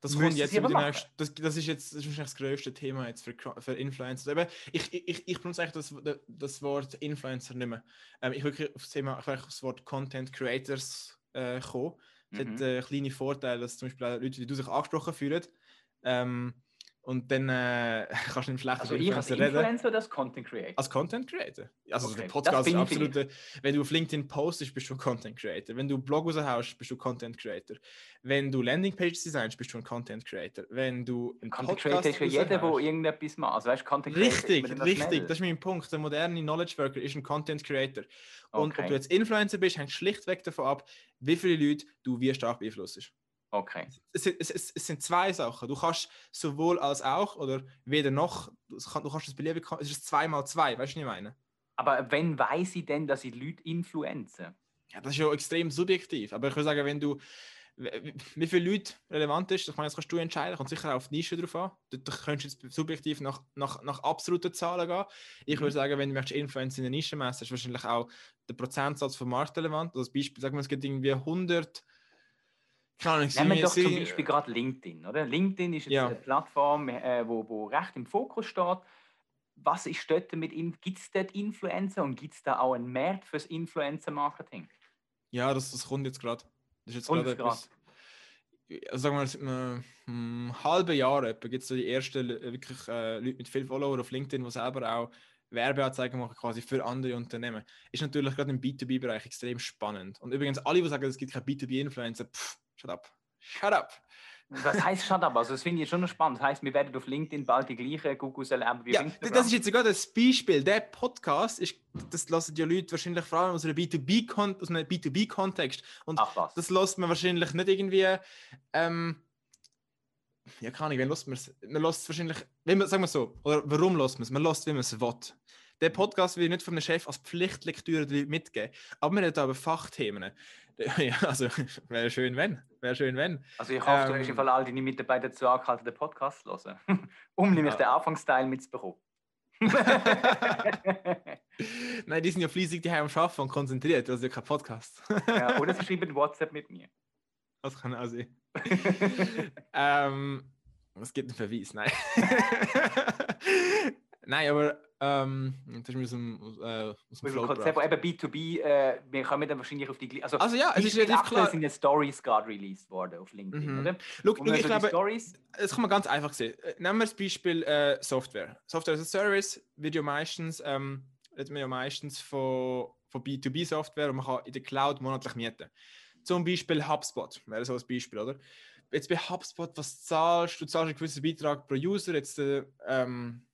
Das, kommt jetzt nächsten, das, das, ist jetzt das, ist wahrscheinlich das größte Thema jetzt für, für Influencer. Aber ich, ich, ich benutze eigentlich das, das Wort Influencer nicht mehr. Ähm, ich will auf das Thema, auf das Wort Content Creators äh, kommen. Es mhm. hat äh, kleine Vorteile, dass zum Beispiel Leute, die sich angesprochen fühlen, ähm, und dann äh, kannst du nicht schlecht also ich als Influencer oder als Content Creator? Als Content Creator. Also okay. der Podcast ist absolut. Wenn du auf LinkedIn postest, bist du ein Content Creator. Wenn du Blog raushaust, bist du Content Creator. Wenn du Landingpages designst, bist du ein Content Creator. Wenn du ein Content Podcast Creator ist für jeden, der irgendetwas macht. Also weißt, Content richtig, Creator richtig. Schnell. Das ist mein Punkt. Der moderne Knowledge Worker ist ein Content Creator. Und okay. ob du jetzt Influencer bist, hängt schlichtweg davon ab, wie viele Leute du wie stark beeinflusst. Okay. Es, es, es, es, sind zwei Sachen. Du kannst sowohl als auch oder weder noch, du kannst das beliebig, es ist zweimal zwei, weißt du, was ich meine? Aber wenn weiß ich denn, dass ich Leute influenzen? Ja, das ist ja extrem subjektiv. Aber ich würde sagen, wenn du, wie viele Leute relevant ist, ich meine, das kannst du entscheiden, kommt sicher auch auf die Nische drauf an. Du, du könntest jetzt subjektiv nach, nach, nach absoluten Zahlen gehen. Ich würde mhm. sagen, wenn du möchtest Influencer in der Nische messen, ist wahrscheinlich auch der Prozentsatz vom Markt relevant. Also Beispiel, sagen wir, es gibt irgendwie 100 kann ich Nehmen wir doch zum Beispiel gerade LinkedIn. Oder? LinkedIn ist jetzt ja. eine Plattform, äh, wo, wo recht im Fokus steht. Was ist dort mit Gibt es dort Influencer und gibt es da auch einen Markt fürs Influencer-Marketing? Ja, das, das kommt jetzt gerade. Das ist jetzt gerade etwas. Also sagen wir mal, seit einem, einem halben Jahr gibt es so die ersten äh, wirklich äh, Leute mit viel Follower auf LinkedIn, die selber auch Werbeanzeigen machen quasi für andere Unternehmen. Ist natürlich gerade im B2B-Bereich extrem spannend. Und übrigens, alle, die sagen, es gibt kein B2B-Influencer, pff, Shut up. Shut up. Was heißt Shut up? Also, das finde ich schon spannend. Das heißt, wir werden auf LinkedIn bald die gleiche Google erleben wie ja, Instagram. Das ist jetzt sogar das Beispiel. Der Podcast, ist, das lassen die Leute wahrscheinlich vor allem aus einem B2B-Kontext. Und Ach, das lässt man wahrscheinlich nicht irgendwie. Ähm, ja, keine Ahnung, wen lässt man es? Man lässt es wahrscheinlich, wenn man, sagen wir so, oder warum lässt man es? Man lässt, wie man es will. Der Podcast wird nicht von einem Chef als Pflichtlektüre mitgeben, aber wir haben aber Fachthemen. Ja, also wäre schön, wenn. Wäre schön, wenn. Also ich hoffe, ähm, du hast im Fall all deine Mitarbeiter dazu angehalten, den Podcast zu hören, um nämlich ja. den Anfangsteil mitzubekommen. Nein, die sind ja fließig die am Arbeiten und konzentriert, also kein Podcast. ja, oder sie schreiben WhatsApp mit mir. Das kann auch sein. ähm, es gibt einen Verweis, nein. Nein, aber ähm, das ist mir aus dem, äh, aus dem Konzept, eben B2B, äh, wir kommen dann wahrscheinlich auf die also, also ja, es ist relativ klar. sind ja Stories gerade released worden auf LinkedIn, mhm. oder? Look, look ich glaube, Stories... das kann man ganz einfach sehen. Äh, nehmen wir das Beispiel äh, Software. Software as a Service wird ja meistens, ähm, wird man ja meistens von, von B2B-Software und man kann in der Cloud monatlich mieten. Zum Beispiel HubSpot wäre so ein Beispiel, oder? Jetzt bei HubSpot, was zahlst du? Du zahlst einen gewissen Beitrag pro User, jetzt äh, ähm,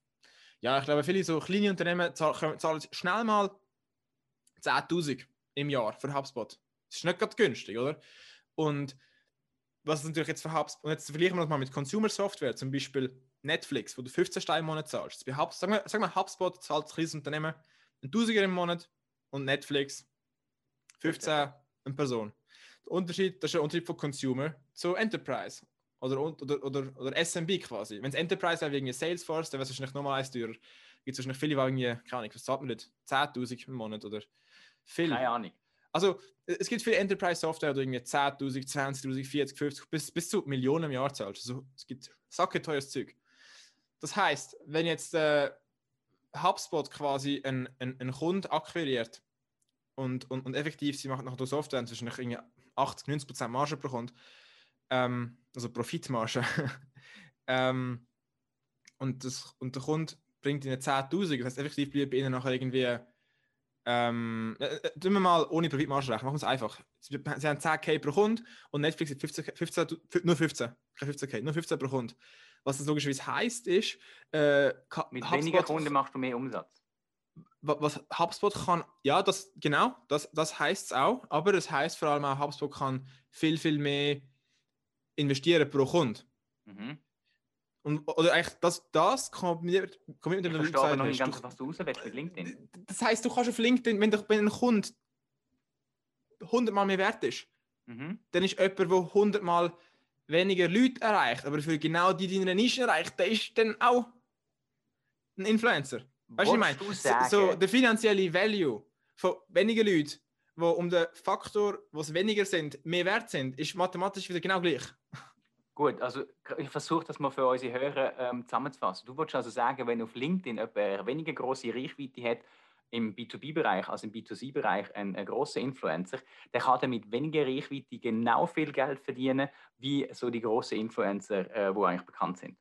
ja, ich glaube, viele so kleine Unternehmen zahlen, zahlen schnell mal 10.000 im Jahr für HubSpot. Das ist nicht gerade günstig, oder? Und was ist natürlich jetzt für HubSpot, und jetzt vergleichen wir das mal mit Consumer Software, zum Beispiel Netflix, wo du 15 Steine im Monat zahlst. Bei Hub, sagen, wir, sagen wir, HubSpot zahlt ein kleines Unternehmen ein Tausiger im Monat und Netflix 15 eine Person. Der Unterschied, das ist der Unterschied von Consumer zu Enterprise oder, oder, oder, oder SMB quasi. Wenn es Enterprise wäre wegen Salesforce, dann wäre es wahrscheinlich nochmal eins teurer. Gibt es wahrscheinlich viele, die irgendwie, keine Ahnung, was zahlt man nicht? 10.000 im Monat oder viel. Keine Ahnung. Also, es gibt viele Enterprise-Software, die irgendwie 10.000, 20.000, 40, 50, bis, bis zu Millionen im Jahr zahlst. Also, es gibt sacketeures Zeug. Das heißt, wenn jetzt äh, HubSpot quasi einen, einen, einen Kunden akquiriert und, und, und effektiv, sie machen nach der Software irgendwie 80, 90 Prozent Marge pro Kunde, ähm, also Profitmarge, ähm, und, das, und der Kunde bringt ihnen 10.000, das heißt, effektiv bleibt bei ihnen nachher irgendwie, ähm, äh, äh, tun wir mal ohne Profitmarge rechnen, machen wir es einfach. Sie, sie haben 10k pro Kunde und Netflix hat 15, 15, nur 15, kein 15k, nur 15 pro Kunde. Was das logischerweise heisst, ist, äh, Mit weniger Kunden machst du mehr Umsatz. Was HubSpot kann, ja, das, genau, das, das heißt es auch, aber es heißt vor allem auch, HubSpot kann viel, viel mehr investieren pro Kunde. Mhm. Und, oder eigentlich, das, das kombiniert, kombiniert mit dem Ich verstehe noch nicht ganz, was du raus willst mit LinkedIn. Das heisst, du kannst auf LinkedIn, wenn, wenn ein Kunde 100 Mal mehr wert ist, mhm. dann ist jemand, der 100 Mal weniger Leute erreicht, aber für genau die, die deine Nische erreicht, der ist dann auch ein Influencer. Weißt du, was ich meine? So, so, der finanzielle Value von wenigen Leuten, wo um den Faktor, wo es weniger sind, mehr wert sind, ist mathematisch wieder genau gleich. Gut, also ich versuche das mal für unsere Hörer ähm, zusammenzufassen. Du würdest also sagen, wenn auf LinkedIn jemand eine weniger große Reichweite hat, im B2B-Bereich, also im B2C-Bereich, ein, ein großer Influencer, der kann damit weniger Reichweite genau viel Geld verdienen, wie so die großen Influencer, äh, wo eigentlich bekannt sind.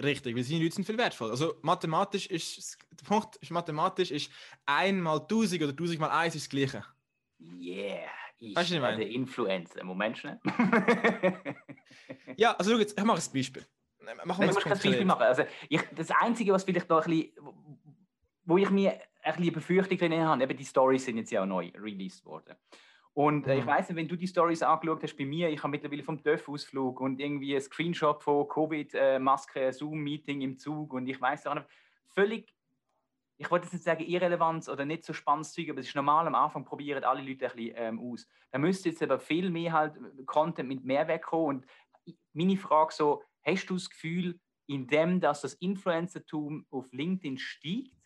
Richtig, weil seine Leute sind viel wertvoll. Also mathematisch ist, der Punkt ist, mathematisch ist einmal 1000 oder 1000 mal 1 ist das Gleiche. Yeah, ich weißt du, Influencer. Moment schnell. ja, also schau jetzt, ich mache ein Beispiel. Machen wir ein Beispiel machen. Also, ich, das Einzige, was vielleicht da ein bisschen, wo ich mir ein bisschen Befürchtung habe, eben die Stories sind jetzt ja auch neu released worden. Und äh, mhm. ich weiß nicht, wenn du die Stories angeschaut hast bei mir, ich habe mittlerweile vom TÜV-Ausflug und irgendwie ein Screenshot von Covid-Maske, Zoom-Meeting im Zug und ich weiß auch nicht, völlig, ich wollte jetzt nicht sagen Irrelevanz oder nicht so spannendes Zeug, aber es ist normal, am Anfang probieren alle Leute ein bisschen ähm, aus. Da müsste jetzt aber viel mehr halt Content mit Mehrwert kommen und meine Frage so, hast du das Gefühl, indem dass das Influencertum auf LinkedIn steigt,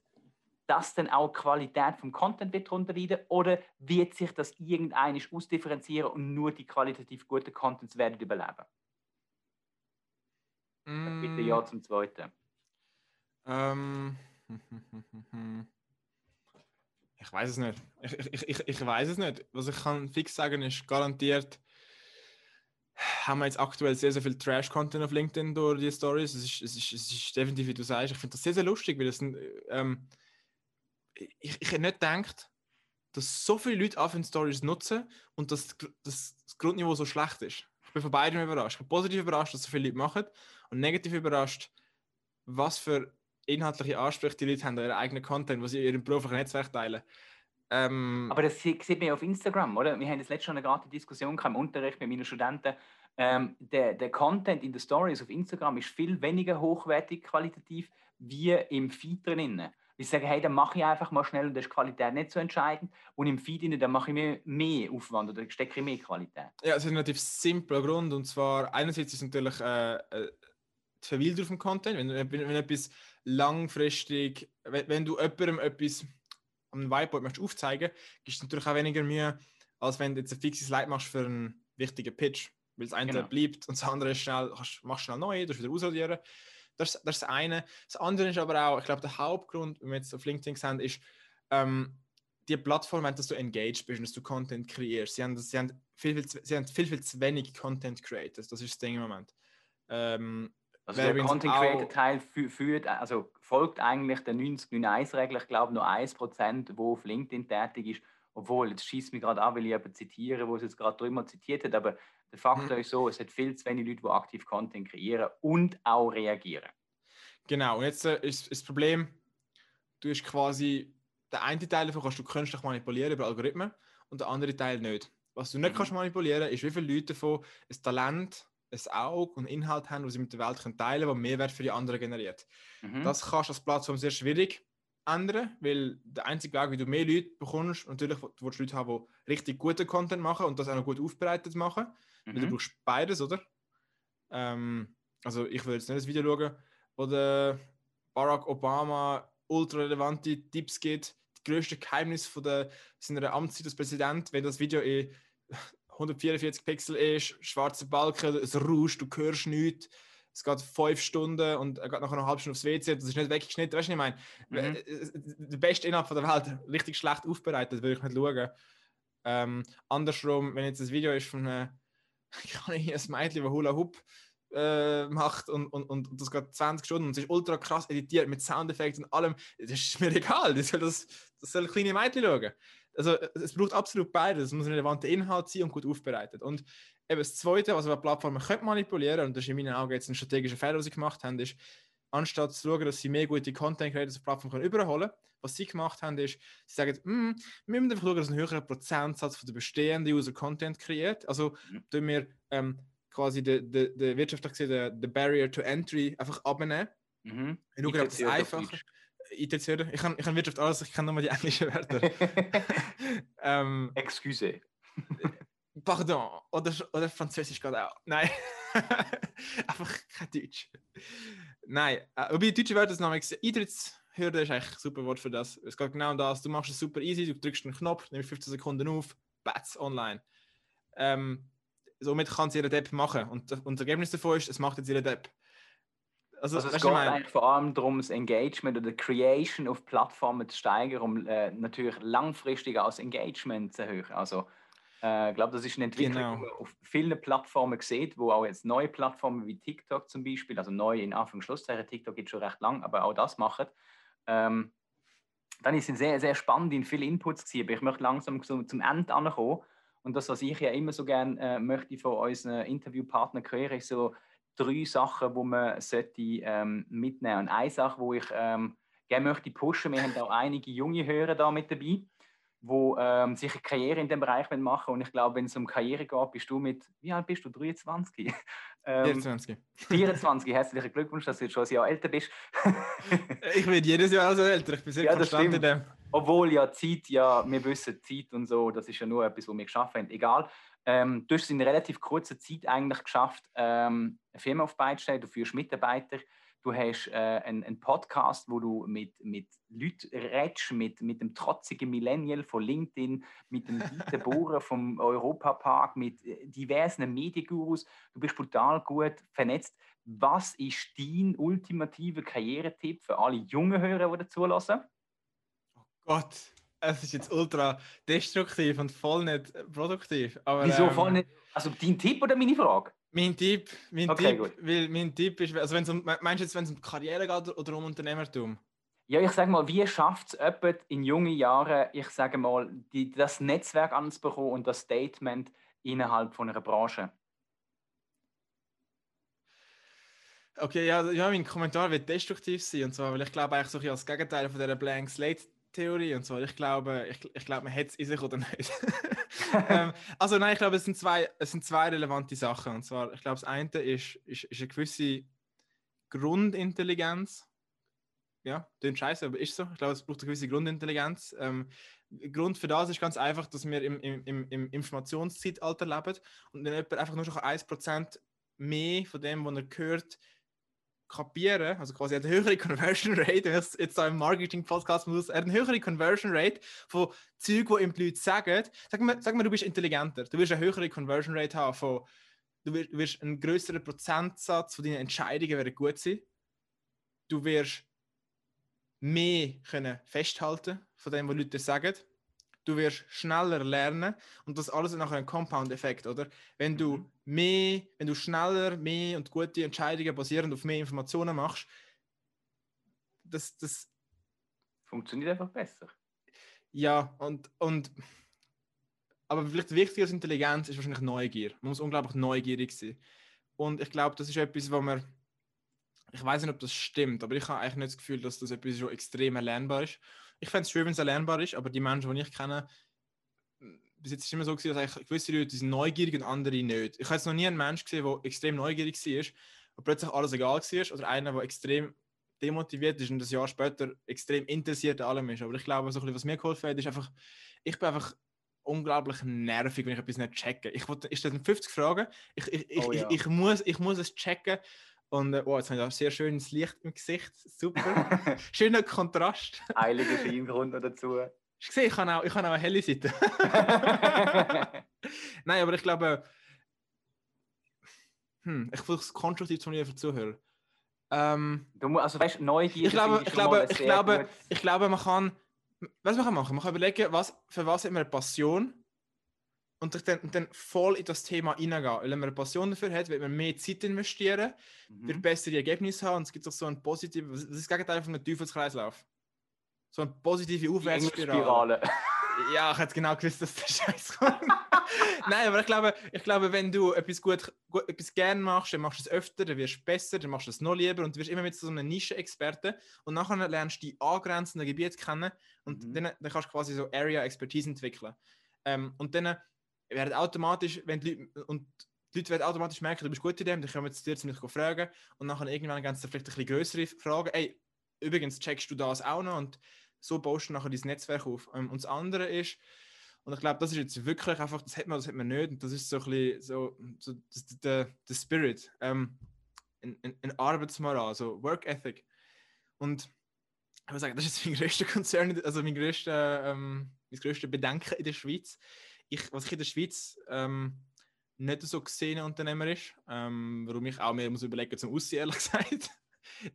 dass dann auch die Qualität vom Content wird darunter leiden oder wird sich das irgendeinisch ausdifferenzieren und nur die qualitativ guten Contents werden überleben? Mm. Bitte ja zum Zweiten. Ähm. Ich weiß es nicht. Ich, ich, ich, ich weiß es nicht. Was ich kann fix sagen ist, garantiert haben wir jetzt aktuell sehr, sehr viel Trash-Content auf LinkedIn durch die Stories. Es ist, es, ist, es ist definitiv, wie du sagst, ich finde das sehr, sehr lustig, weil es ähm, ich, ich hätte nicht gedacht, dass so viele Leute anfangen, Stories nutzen und dass, das Grundniveau so schlecht ist. Ich bin von beidem überrascht. Ich bin positiv überrascht, dass so viele Leute machen und negativ überrascht, was für inhaltliche Ansprüche die Leute haben an ihren eigenen Content, was sie in ihrem beruflichen Netzwerk teilen. Ähm, Aber das sieht man ja auf Instagram, oder? Wir haben das letzte Mal eine gerade Diskussion im Unterricht mit meinen Studenten. Ähm, der, der Content in den Stories auf Instagram ist viel weniger hochwertig qualitativ wie im Feed drinnen. Ich sage, hey, dann mache ich einfach mal schnell und das ist Qualität nicht so entscheidend. Und im Feed, dann mache ich mir mehr Aufwand oder stecke ich mehr Qualität. Ja, es ist ein relativ simpler Grund. Und zwar, einerseits ist es natürlich äh, äh, die Verweildauer vom Content. Wenn, wenn, wenn etwas langfristig, wenn, wenn du jemandem etwas am Whiteboard möchtest aufzeigen, gibst du natürlich auch weniger Mühe, als wenn du jetzt ein fixes Slide machst für einen wichtigen Pitch. Weil das eine genau. bleibt und das andere ist schnell, machst schnell neu, du wieder ausradieren. Das, das ist das eine. Das andere ist aber auch, ich glaube, der Hauptgrund, wenn wir jetzt auf LinkedIn sehen, ist, ähm, die Plattform, dass du engaged bist und dass du Content kreierst. Sie haben, sie haben, viel, viel, sie haben viel, viel zu wenig Content Creators. Das ist das Ding im Moment. Ähm, also der Content Creator Teil führt, also folgt eigentlich der 90-9-1-Regel. Ich glaube nur 1%, wo auf LinkedIn tätig ist. Obwohl, jetzt schießt mich gerade an, weil ich jemanden zitiere, wo es jetzt gerade drüber zitiert hat. Aber der Faktor mhm. ist so, es hat viel zu wenig Leute, die aktiv Content kreieren und auch reagieren. Genau, und jetzt äh, ist, ist das Problem, du hast quasi, der eine Teil davon kannst du künstlich manipulieren über Algorithmen und der andere Teil nicht. Was du nicht mhm. kannst manipulieren ist, wie viele Leute davon ein Talent, ein Auge und Inhalt haben, die sie mit der Welt können teilen können, der Mehrwert für die anderen generiert. Mhm. Das kannst du als Plattform sehr schwierig ändern, weil der einzige Weg, wie du mehr Leute bekommst, natürlich du willst Leute haben, die richtig guten Content machen und das auch noch gut aufbereitet machen. Mhm. Du brauchst beides, oder? Ähm, also ich will jetzt nicht das Video schauen, oder Barack Obama ultra relevante Tipps gibt, die größte Geheimnis von der, seiner Amtszeit als Präsident, wenn das Video in 144 Pixel ist, schwarze Balken, es rauscht, du hörst nichts es geht fünf Stunden und er geht nachher noch eine halbe Stunde aufs WC, das ist nicht weggeschnitten, weißt du, was ich meine? Mhm. Äh, äh, der beste Inhalt der Welt, richtig schlecht aufbereitet, würde ich nicht schauen. Ähm, andersrum, wenn jetzt das Video ist von einem, kann ich ein Mädchen, das Hula Hoop äh, macht und, und, und, das geht 20 Stunden und es ist ultra krass editiert mit Soundeffekten und allem, das ist mir egal, das soll, das, das soll kleine Mädchen schauen. Also es braucht absolut beides, es muss ein relevanter Inhalt sein und gut aufbereitet. Und eben das Zweite, was wir Plattformen können manipulieren und das ist in meinen Augen jetzt ein strategischer Fehler, was sie gemacht haben, ist, anstatt zu schauen, dass sie mehr gute Content Creators auf Plattformen können überholen was sie gemacht haben, ist, sie sagen, mm, wir müssen einfach schauen, dass ein höherer Prozentsatz von der bestehenden User Content kreiert. Also, mhm. tun wir ähm, quasi den de, de wirtschaftlich gesehen den Barrier to Entry einfach abnehmen. Mhm. Ich schaue, ob das einfacher Ich, ich kann, ich kann Wirtschaft alles, ich kann nur mal die englischen Wörter. ähm, Excuse. Pardon. Oder, oder Französisch geht auch. Nein. Einfach kein Deutsch. Nein. Äh, wobei deutsche Wörter sind nämlich Eintrittshürde ist eigentlich ein super Wort für das. Es geht genau um das. Du machst es super easy, du drückst einen Knopf, nimmst 15 Sekunden auf, batz, online. Ähm, somit kann es ihre Depp machen. Und, und das Ergebnis davon ist, es macht jetzt ihre Depp. Also, also es geht eigentlich vor allem darum, das Engagement oder die Creation auf Plattformen zu steigern, um äh, natürlich langfristig auch das Engagement zu erhöhen. Also ich glaube, das ist eine Entwicklung, genau. die man auf vielen Plattformen sieht, wo auch jetzt neue Plattformen wie TikTok zum Beispiel, also neu in Anführungszeichen, TikTok es schon recht lang, aber auch das machen. Ähm, dann ist es sehr, sehr spannend in viele Inputs gewesen, aber ich möchte langsam zum, zum Ende ankommen. Und das, was ich ja immer so gerne äh, möchte von unseren Interviewpartnern hören, ist so drei Sachen, die man sollte, ähm, mitnehmen sollte. Und eine Sache, die ich ähm, gerne möchte pushen, wir haben auch einige junge Hörer da mit dabei, die ähm, sich eine Karriere in dem Bereich machen Und ich glaube, wenn es um Karriere geht, bist du mit, wie alt bist du? 23? ähm, 24. 24, herzlichen Glückwunsch, dass du jetzt schon ein Jahr älter bist. ich werde jedes Jahr also älter, ich bin sehr ja, konstant in dem. Obwohl ja Zeit, ja, wir wissen, Zeit und so, das ist ja nur etwas, was wir geschaffen haben. Egal. Ähm, du hast es in relativ kurzer Zeit eigentlich geschafft, ähm, eine Firma auf beizustellen, du führst Mitarbeiter, du hast äh, einen, einen, Podcast, wo du mit, mit Leuten redest, mit, mit dem trotzigen Millennial von LinkedIn, mit dem Dieter Bohrer vom Europapark, mit äh, diversen Mediengurus. Du bist brutal gut vernetzt. Was ist dein ultimativer Karrieretipp für alle jungen Hörer, die dazulassen? Oh Gott, es ist jetzt ultra destruktiv und voll nicht produktiv. Aber, Wieso ähm, voll nicht? Also dein Tipp oder meine Frage? Mein Tipp, mein okay, Tipp, weil mein Tipp ist, also wenn's um, meinst du jetzt, wenn es um Karriere geht oder um Unternehmertum? Ja, ich sage mal, wie schafft es jemand in jungen Jahren, ich sage mal, die, das Netzwerk anzubekommen und das Statement innerhalb von einer Branche? Okay, ja, ja mein Kommentar wird destruktiv sein, und zwar, weil ich glaube eigentlich so als Gegenteil von dieser Blank Slate Theorie und so. Ich glaube, ich, ich glaube, man hat es in sich oder nicht. ähm, also nein, ich glaube, es sind zwei, es sind zwei relevante Sachen. Und zwar, ich glaube, das eine ist, ist, ist eine gewisse Grundintelligenz. Ja, den Scheiße, aber ist so. Ich glaube, es braucht eine gewisse Grundintelligenz. Ähm, Grund für das ist ganz einfach, dass wir im, im, im Informationszeitalter leben und wenn jemand einfach nur schon 1% mehr von dem, was er hört, kapieren, also quasi eine höhere Conversion Rate, wenn ich jetzt da im Marketing-Podcast muss, eine höhere Conversion Rate von Zeug, die ihm die Leute sagen. Sag mal, sag mal, du bist intelligenter, du wirst eine höhere Conversion Rate haben von, du wirst, wirst einen größeren Prozentsatz von deinen Entscheidungen werden gut sein. Du wirst mehr können festhalten von dem, was Leute sagen du wirst schneller lernen und das alles nachher ein Compound-Effekt, oder? Wenn du mhm. mehr, wenn du schneller, mehr und gute Entscheidungen basierend auf mehr Informationen machst, das, das funktioniert einfach besser. Ja, und, und aber vielleicht wichtiger als Intelligenz ist wahrscheinlich Neugier. Man muss unglaublich neugierig sein. Und ich glaube, das ist etwas, wo man ich weiß nicht, ob das stimmt, aber ich habe eigentlich nicht das Gefühl, dass das etwas so extrem erlernbar ist ich fände es schön, wenn es erlernbar ist, aber die Menschen, die ich kenne, bis jetzt ist es immer so gewesen, dass gewisse Leute sind neugierig und andere nicht. Ich habe jetzt noch nie einen Menschen gesehen, der extrem neugierig war, wo plötzlich alles egal war, oder einer, der extrem demotiviert ist und das Jahr später extrem interessiert an allem ist. Aber ich glaube, so ein bisschen, was mir geholfen hat, ist einfach, ich bin einfach unglaublich nervig, wenn ich etwas nicht checke. Ich, wollte, ich stelle 50 Fragen, ich, ich, Oh ich, ja. ich, muss, ich muss es checken. Und äh, oh, jetzt habe ich auch sehr schönes Licht im Gesicht. Super. Schöner Kontrast. Heiliger Scheingrund noch dazu. Ich habe auch, ich habe auch eine helle Seite. Nein, aber ich glaube, hm, ich versuche es konstruktiv zu formulieren für die Zuhörer. Ähm, du musst, also weißt, Neugier. ich glaube, ich glaube, ich glaube, ich glaube, man kann, was man kann machen, man kann überlegen, was, für was hat man eine Passion und dann, und dann voll in das Thema reingehen. Weil wenn man eine Passion dafür hat, wird man mehr Zeit investieren, wird Mhm. bessere Ergebnisse haben und es gibt auch so ein positives, was ist das Gegenteil von einem Teufelskreislauf? So eine positive Aufwärtsspirale. Ja, ich hätte genau gewusst, dass der Scheiß kommt. Nein, aber ich glaube, ich glaube, wenn du etwas gut, gut etwas gern machst, dann machst du es öfter, dann wirst du besser, dann machst du es noch lieber und du wirst immer mit so einem Nischenexperten und nachher lernst du die angrenzenden Gebiete kennen und Mhm. dann, dann kannst du quasi so Area Expertise entwickeln. Ähm, und dann werden automatisch, wenn die Leute, und die Leute werden automatisch merken, du bist gut in dem, dann kommen sie dir mir fragen und nachher irgendwann ganz vielleicht ein bisschen größere Fragen. Ey, übrigens checkst du das auch noch und so baust du nachher dein Netzwerk auf. Ähm, und das andere ist, und ich glaube, das ist jetzt wirklich einfach, das hat man, das hat man nicht, und das ist so ein bisschen so, so der, der Spirit, ähm, ein, ein, ein Arbeitsmoral, so Work Ethic. Und ich muss sagen, das ist mein größter Konzern, also mein größter, ähm, mein größter Bedenken in der Schweiz. Ich, was ich in der Schweiz ähm, nicht so gesehen Unternehmer ist, ähm, warum ich auch mir muss überlegen zum Aussehen, ehrlich gesagt,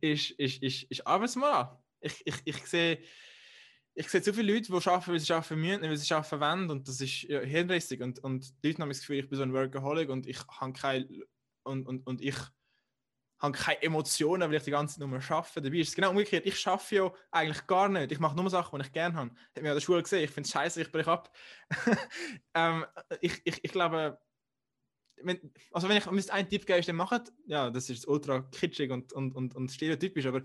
ist, ist, ist, ist Arbeitsmoral. Ich, ich, ich sehe ich sehe zu viele Leute, die arbeiten, weil sie arbeiten müssen, weil sie arbeiten wollen. Und das ist ja, hirnrissig. Und, und die Leute haben das Gefühl, ich bin so ein Workaholic und ich habe keine, und, und, und ich habe keine Emotionen, weil ich die ganze Zeit nur arbeite. Dabei ist es genau umgekehrt. Ich arbeite ja eigentlich gar nicht. Ich mache nur Sachen, die ich gerne habe. Hat mir an der Schule gesehen. Ich finde es scheiße, ich breche ab. ähm, ich, ich, ich glaube, wenn, also wenn ich müsste einen Tipp geben, dann macht, ja, das ist ultra kitschig und, und, und, und stereotypisch, aber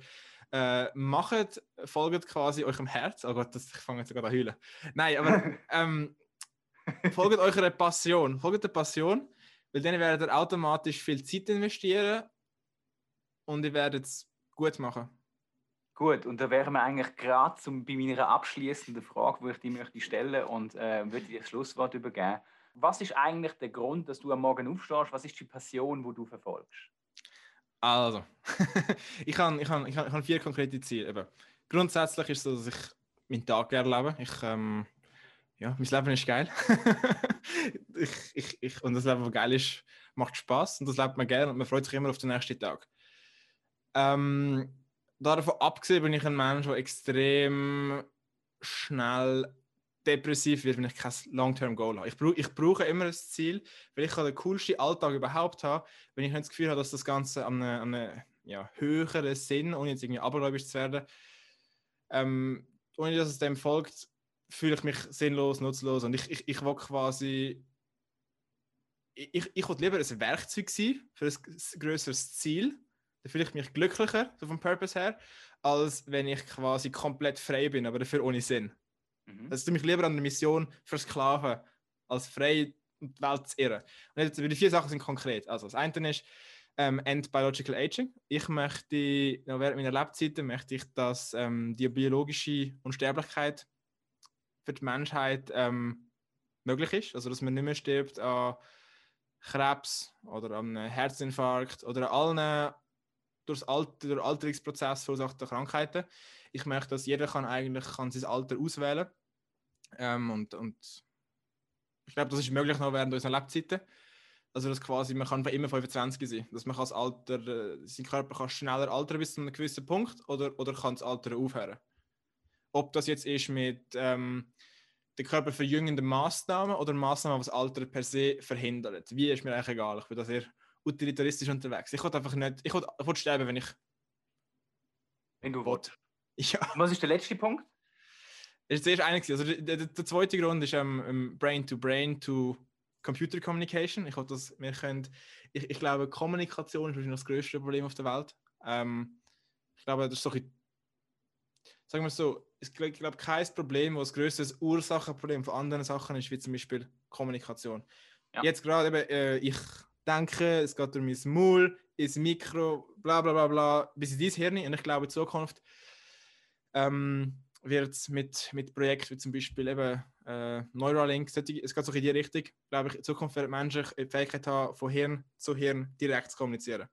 äh, macht, folgt quasi eurem Herz. Oh Gott, das, ich fange jetzt sogar an heulen. Nein, aber ähm, folgt eurer Passion. Folgt der Passion, weil dann werdet ihr automatisch viel Zeit investieren und ihr werdet es gut machen. Gut, und da wären wir eigentlich gerade zum, bei meiner abschließenden Frage, die ich dir möchte stellen und äh, würde dir das Schlusswort übergeben. Was ist eigentlich der Grund, dass du am Morgen aufstehst? Was ist die Passion, die du verfolgst? Also, ich habe ich han, ich han, ich han vier konkrete Ziele. Eben. Grundsätzlich ist es so, dass ich meinen Tag gerne lebe. Ich, ähm, ja, mein Leben ist geil. ich, ich, ich, und das Leben, das geil ist, macht Spaß und das lebt man gerne und man freut sich immer auf den nächsten Tag. Ähm, davon abgesehen bin ich ein Mensch, der extrem schnell depressiv wird, wenn ich kein Long-Term-Goal habe. Ich, brauch, ich brauche immer ein Ziel, weil ich den coolsten Alltag überhaupt haben, wenn ich nicht das Gefühl habe, dass das Ganze an einem, an einem ja, höheren Sinn, ohne jetzt irgendwie abergläubisch zu werden, ähm, ohne dass es dem folgt, fühle ich mich sinnlos, nutzlos und ich, ich, ich will quasi ich, ich, will lieber ein Werkzeug sein für ein größeres Ziel, dann fühle ich mich glücklicher, so vom Purpose her, als wenn ich quasi komplett frei bin, aber dafür ohne Sinn. Mhm. Also mich lieber an der Mission versklaven, als frei und die Welt zu irren. Und jetzt, die vier Sachen sind konkret. Also das eine ist ähm, End Biological Aging. Ich möchte, ja, während meiner Lebzeiten möchte ich, dass ähm, die biologische Unsterblichkeit für die Menschheit ähm, möglich ist. Also dass man nicht mehr stirbt an Krebs oder an einem Herzinfarkt oder an allen durch Alter, durch Alterungsprozess verursachte Krankheiten. Ich möchte, dass jeder kann eigentlich kann sein Alter auswählen ähm, und, und ich glaube, das ist möglich noch während unserer Lebzeiten. Also dass quasi man kann immer 25 sein, dass man kann das Alter, äh, sein Körper kann schneller altern bis zu einem gewissen Punkt oder, oder kann das Alter aufhören. Ob das jetzt ist mit ähm, den Körper verjüngenden Maßnahmen oder Maßnahmen, die das Alter per se verhindern. Wie ist mir eigentlich egal. Ich bin da sehr utilitaristisch unterwegs. Ich will einfach nicht, ich will sterben, wenn ich Wenn du will. willst. Ja, Was ist der letzte Punkt? das ist zuerst einer. Also der, der, der zweite Grund ist ähm, ähm, Brain to Brain to Computer Communication. Ich, dass wir können, ich, ich glaube, Kommunikation ist wahrscheinlich das größte Problem auf der Welt. Ähm, ich glaube, das ist so ein, sagen wir es so, ich glaube glaub, kein Problem, was größtes Ursachenproblem von anderen Sachen ist, wie zum Beispiel Kommunikation. Ja. Jetzt gerade eben, äh, ich denke, es geht durch mein Maul, ins Mikro, bla bla bla bla, bis in dein Hirn. Und ich glaube, in Zukunft ähm, wird es mit, mit Projekten wie zum Beispiel eben äh, Neuralink, es geht so in die Richtung, glaube ich, in Zukunft werden Menschen die Fähigkeit haben, von Hirn zu Hirn direkt zu kommunizieren.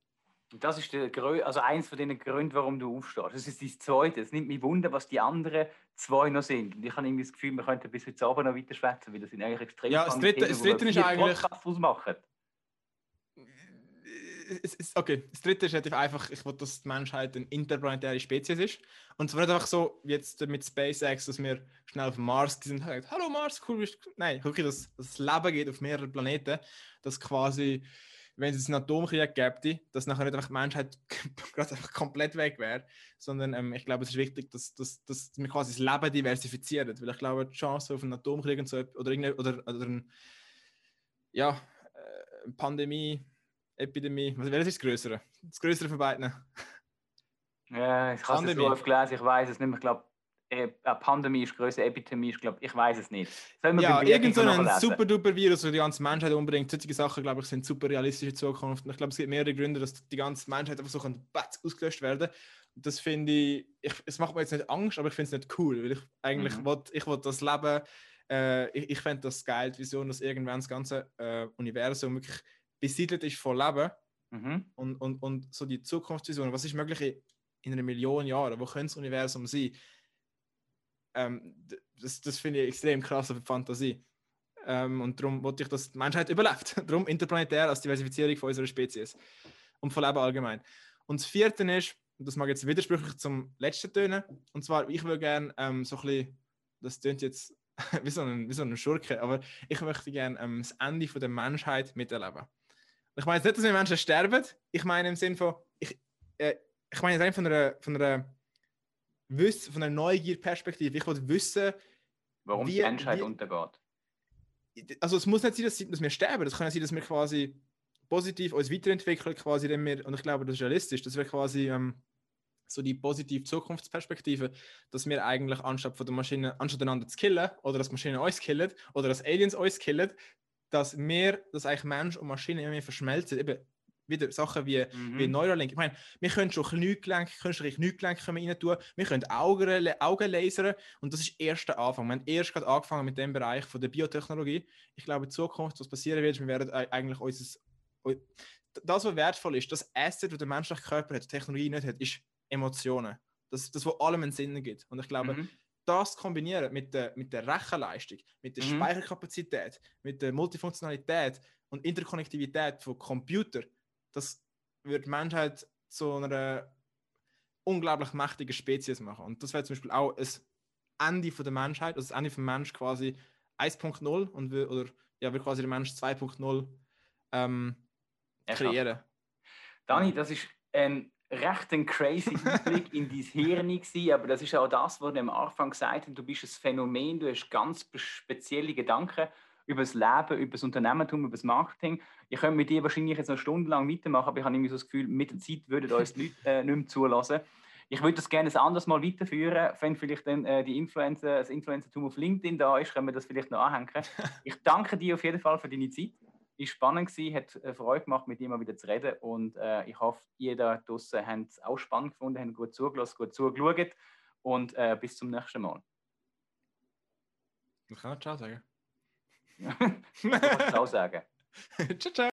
Das ist der Grö also eins von den Gründen, warum du aufstehst. Das ist das Zweite. Es nimmt mich Wunder, was die anderen zwei noch sind. Und ich habe irgendwie das Gefühl, wir könnten bis heute Abend noch weiter schwätzen, weil das sind eigentlich extrem Ja, das Dritte, das dritte ist eigentlich... Ausmachen. Okay, das dritte ist einfach, ich will, dass die Menschheit eine interplanetäre Spezies ist. Und zwar nicht einfach so, wie jetzt mit SpaceX, dass wir schnell auf Mars sind und Hallo Mars, cool bist du. Nein, wirklich, dass, dass es Leben geht auf mehreren Planeten, dass quasi wenn es einen Atomkrieg gäbe, dass nachher nicht einfach die Menschheit gerade einfach komplett weg wäre, sondern ähm, ich glaube, es ist wichtig, dass, dass, dass wir quasi das Leben diversifizieren, weil ich glaube, die Chance auf einen Atomkrieg und so oder, oder, oder ein, ja, äh, Pandemie, Epidemie, was wäre das Größere? Das Größere von beiden? Ja, ich habe es so oft gelesen, ich weiß es nicht mehr, ich glaube, äh, eine Pandemie ist größer, Epidemie ist, glaube ich, weiß es nicht. Ja, irgend so ein super duper Virus, der die ganze Menschheit umbringt. Solche Sachen, glaube ich, sind super realistische Zukunft. Und ich glaube, es gibt mehrere Gründe, dass die ganze Menschheit einfach so ausgelöscht werden Das finde ich, ich, es macht mir jetzt nicht Angst, aber ich finde es nicht cool, weil ich eigentlich mhm. will, ich will das Leben, äh, ich, ich fände das geil, die Vision, dass irgendwann das ganze äh, Universum wirklich besiedelt ist von Leben mhm. und, und, und so die Zukunftsvision, was ist möglich in einer Million Jahren, wo könnte das Universum sein? Ähm, das das finde ich extrem krass auf die Fantasie. Ähm, und darum wollte ich, dass die Menschheit überlebt. darum interplanetär als Diversifizierung von unserer Spezies und von Leben allgemein. Und das vierte ist, und das mag jetzt widersprüchlich zum letzten tönen, und zwar, ich würde gerne ähm, so ein bisschen, das tönt jetzt wie so, ein, wie so eine Schurke, aber ich möchte gerne ähm, das Ende von der Menschheit miterleben. Ich meine jetzt nicht, dass wir Menschen sterben, ich meine im Sinne von, ich, äh, ich meine jetzt von einer, von einer von einer Neugier-Perspektive. Ich wollte wissen, warum wie, die Menschheit wie, untergeht. Also es muss nicht sein, dass, dass wir sterben. Das kann sein, dass wir quasi positiv uns weiterentwickeln, quasi, wir, und ich glaube, das ist realistisch, das wäre quasi ähm, so die positive Zukunftsperspektive, dass wir eigentlich anstatt von der Maschine, anstatt einander zu killen, oder dass Maschinen uns killen, oder dass Aliens uns killen, dass wir, dass eigentlich Mensch und Maschine immer mehr verschmelzen. Eben, wieder Sachen wie, mhm. wie Neuralink. Ich meine, wir können schon Kniegelenke, künstliche Kniegelenke rein tun, wir können Augen, Augen lasern und das ist erst der Anfang. Wir haben erst gerade angefangen mit dem Bereich von der Biotechnologie. Ich glaube, in Zukunft, was passieren wird, wir werden eigentlich unser, das, was wertvoll ist, das Asset, das der menschliche Körper hat, die Technologie nicht hat, ist Emotionen. Das, das was allem einen Sinn gibt. Und ich glaube, mhm. Das kombinieren mit der, mit der Rechenleistung, mit der mhm. Speicherkapazität, mit der Multifunktionalität und Interkonnektivität von Computern, das wird die Menschheit zu einer unglaublich mächtigen Spezies machen. Und das wäre zum Beispiel auch das Ende von der Menschheit, also das Ende vom Mensch quasi 1.0 und wir, oder ja, wir quasi den Mensch 2.0 ähm, kreieren. Dani, das ist ein recht ein crazy Einblick in dein Hirn gewesen, aber das ist auch das, was du am Anfang gesagt hast, du bist ein Phänomen, du hast ganz spezielle Gedanken über das Leben, über das Unternehmertum, über das Marketing. Ich könnte mit dir wahrscheinlich jetzt noch stundenlang weitermachen, aber ich habe irgendwie so das Gefühl, mit der Zeit würden uns die Leute äh, nicht mehr zulassen. Ich würde das gerne ein anderes Mal weiterführen, wenn vielleicht dann äh, die Influencer, das Influencertum auf LinkedIn da ist, können wir das vielleicht noch anhängen. Ich danke dir auf jeden Fall für deine Zeit. War spannend, gewesen, hat äh, Freude gemacht, mit dir mal wieder zu reden und äh, ich hoffe, ihr da draußen habt es auch spannend gefunden, habt gut zugelassen, gut zugeschaut und äh, bis zum nächsten Mal. Ich kann Ciao sagen. Ja. Ciao sagen. ciao, ciao.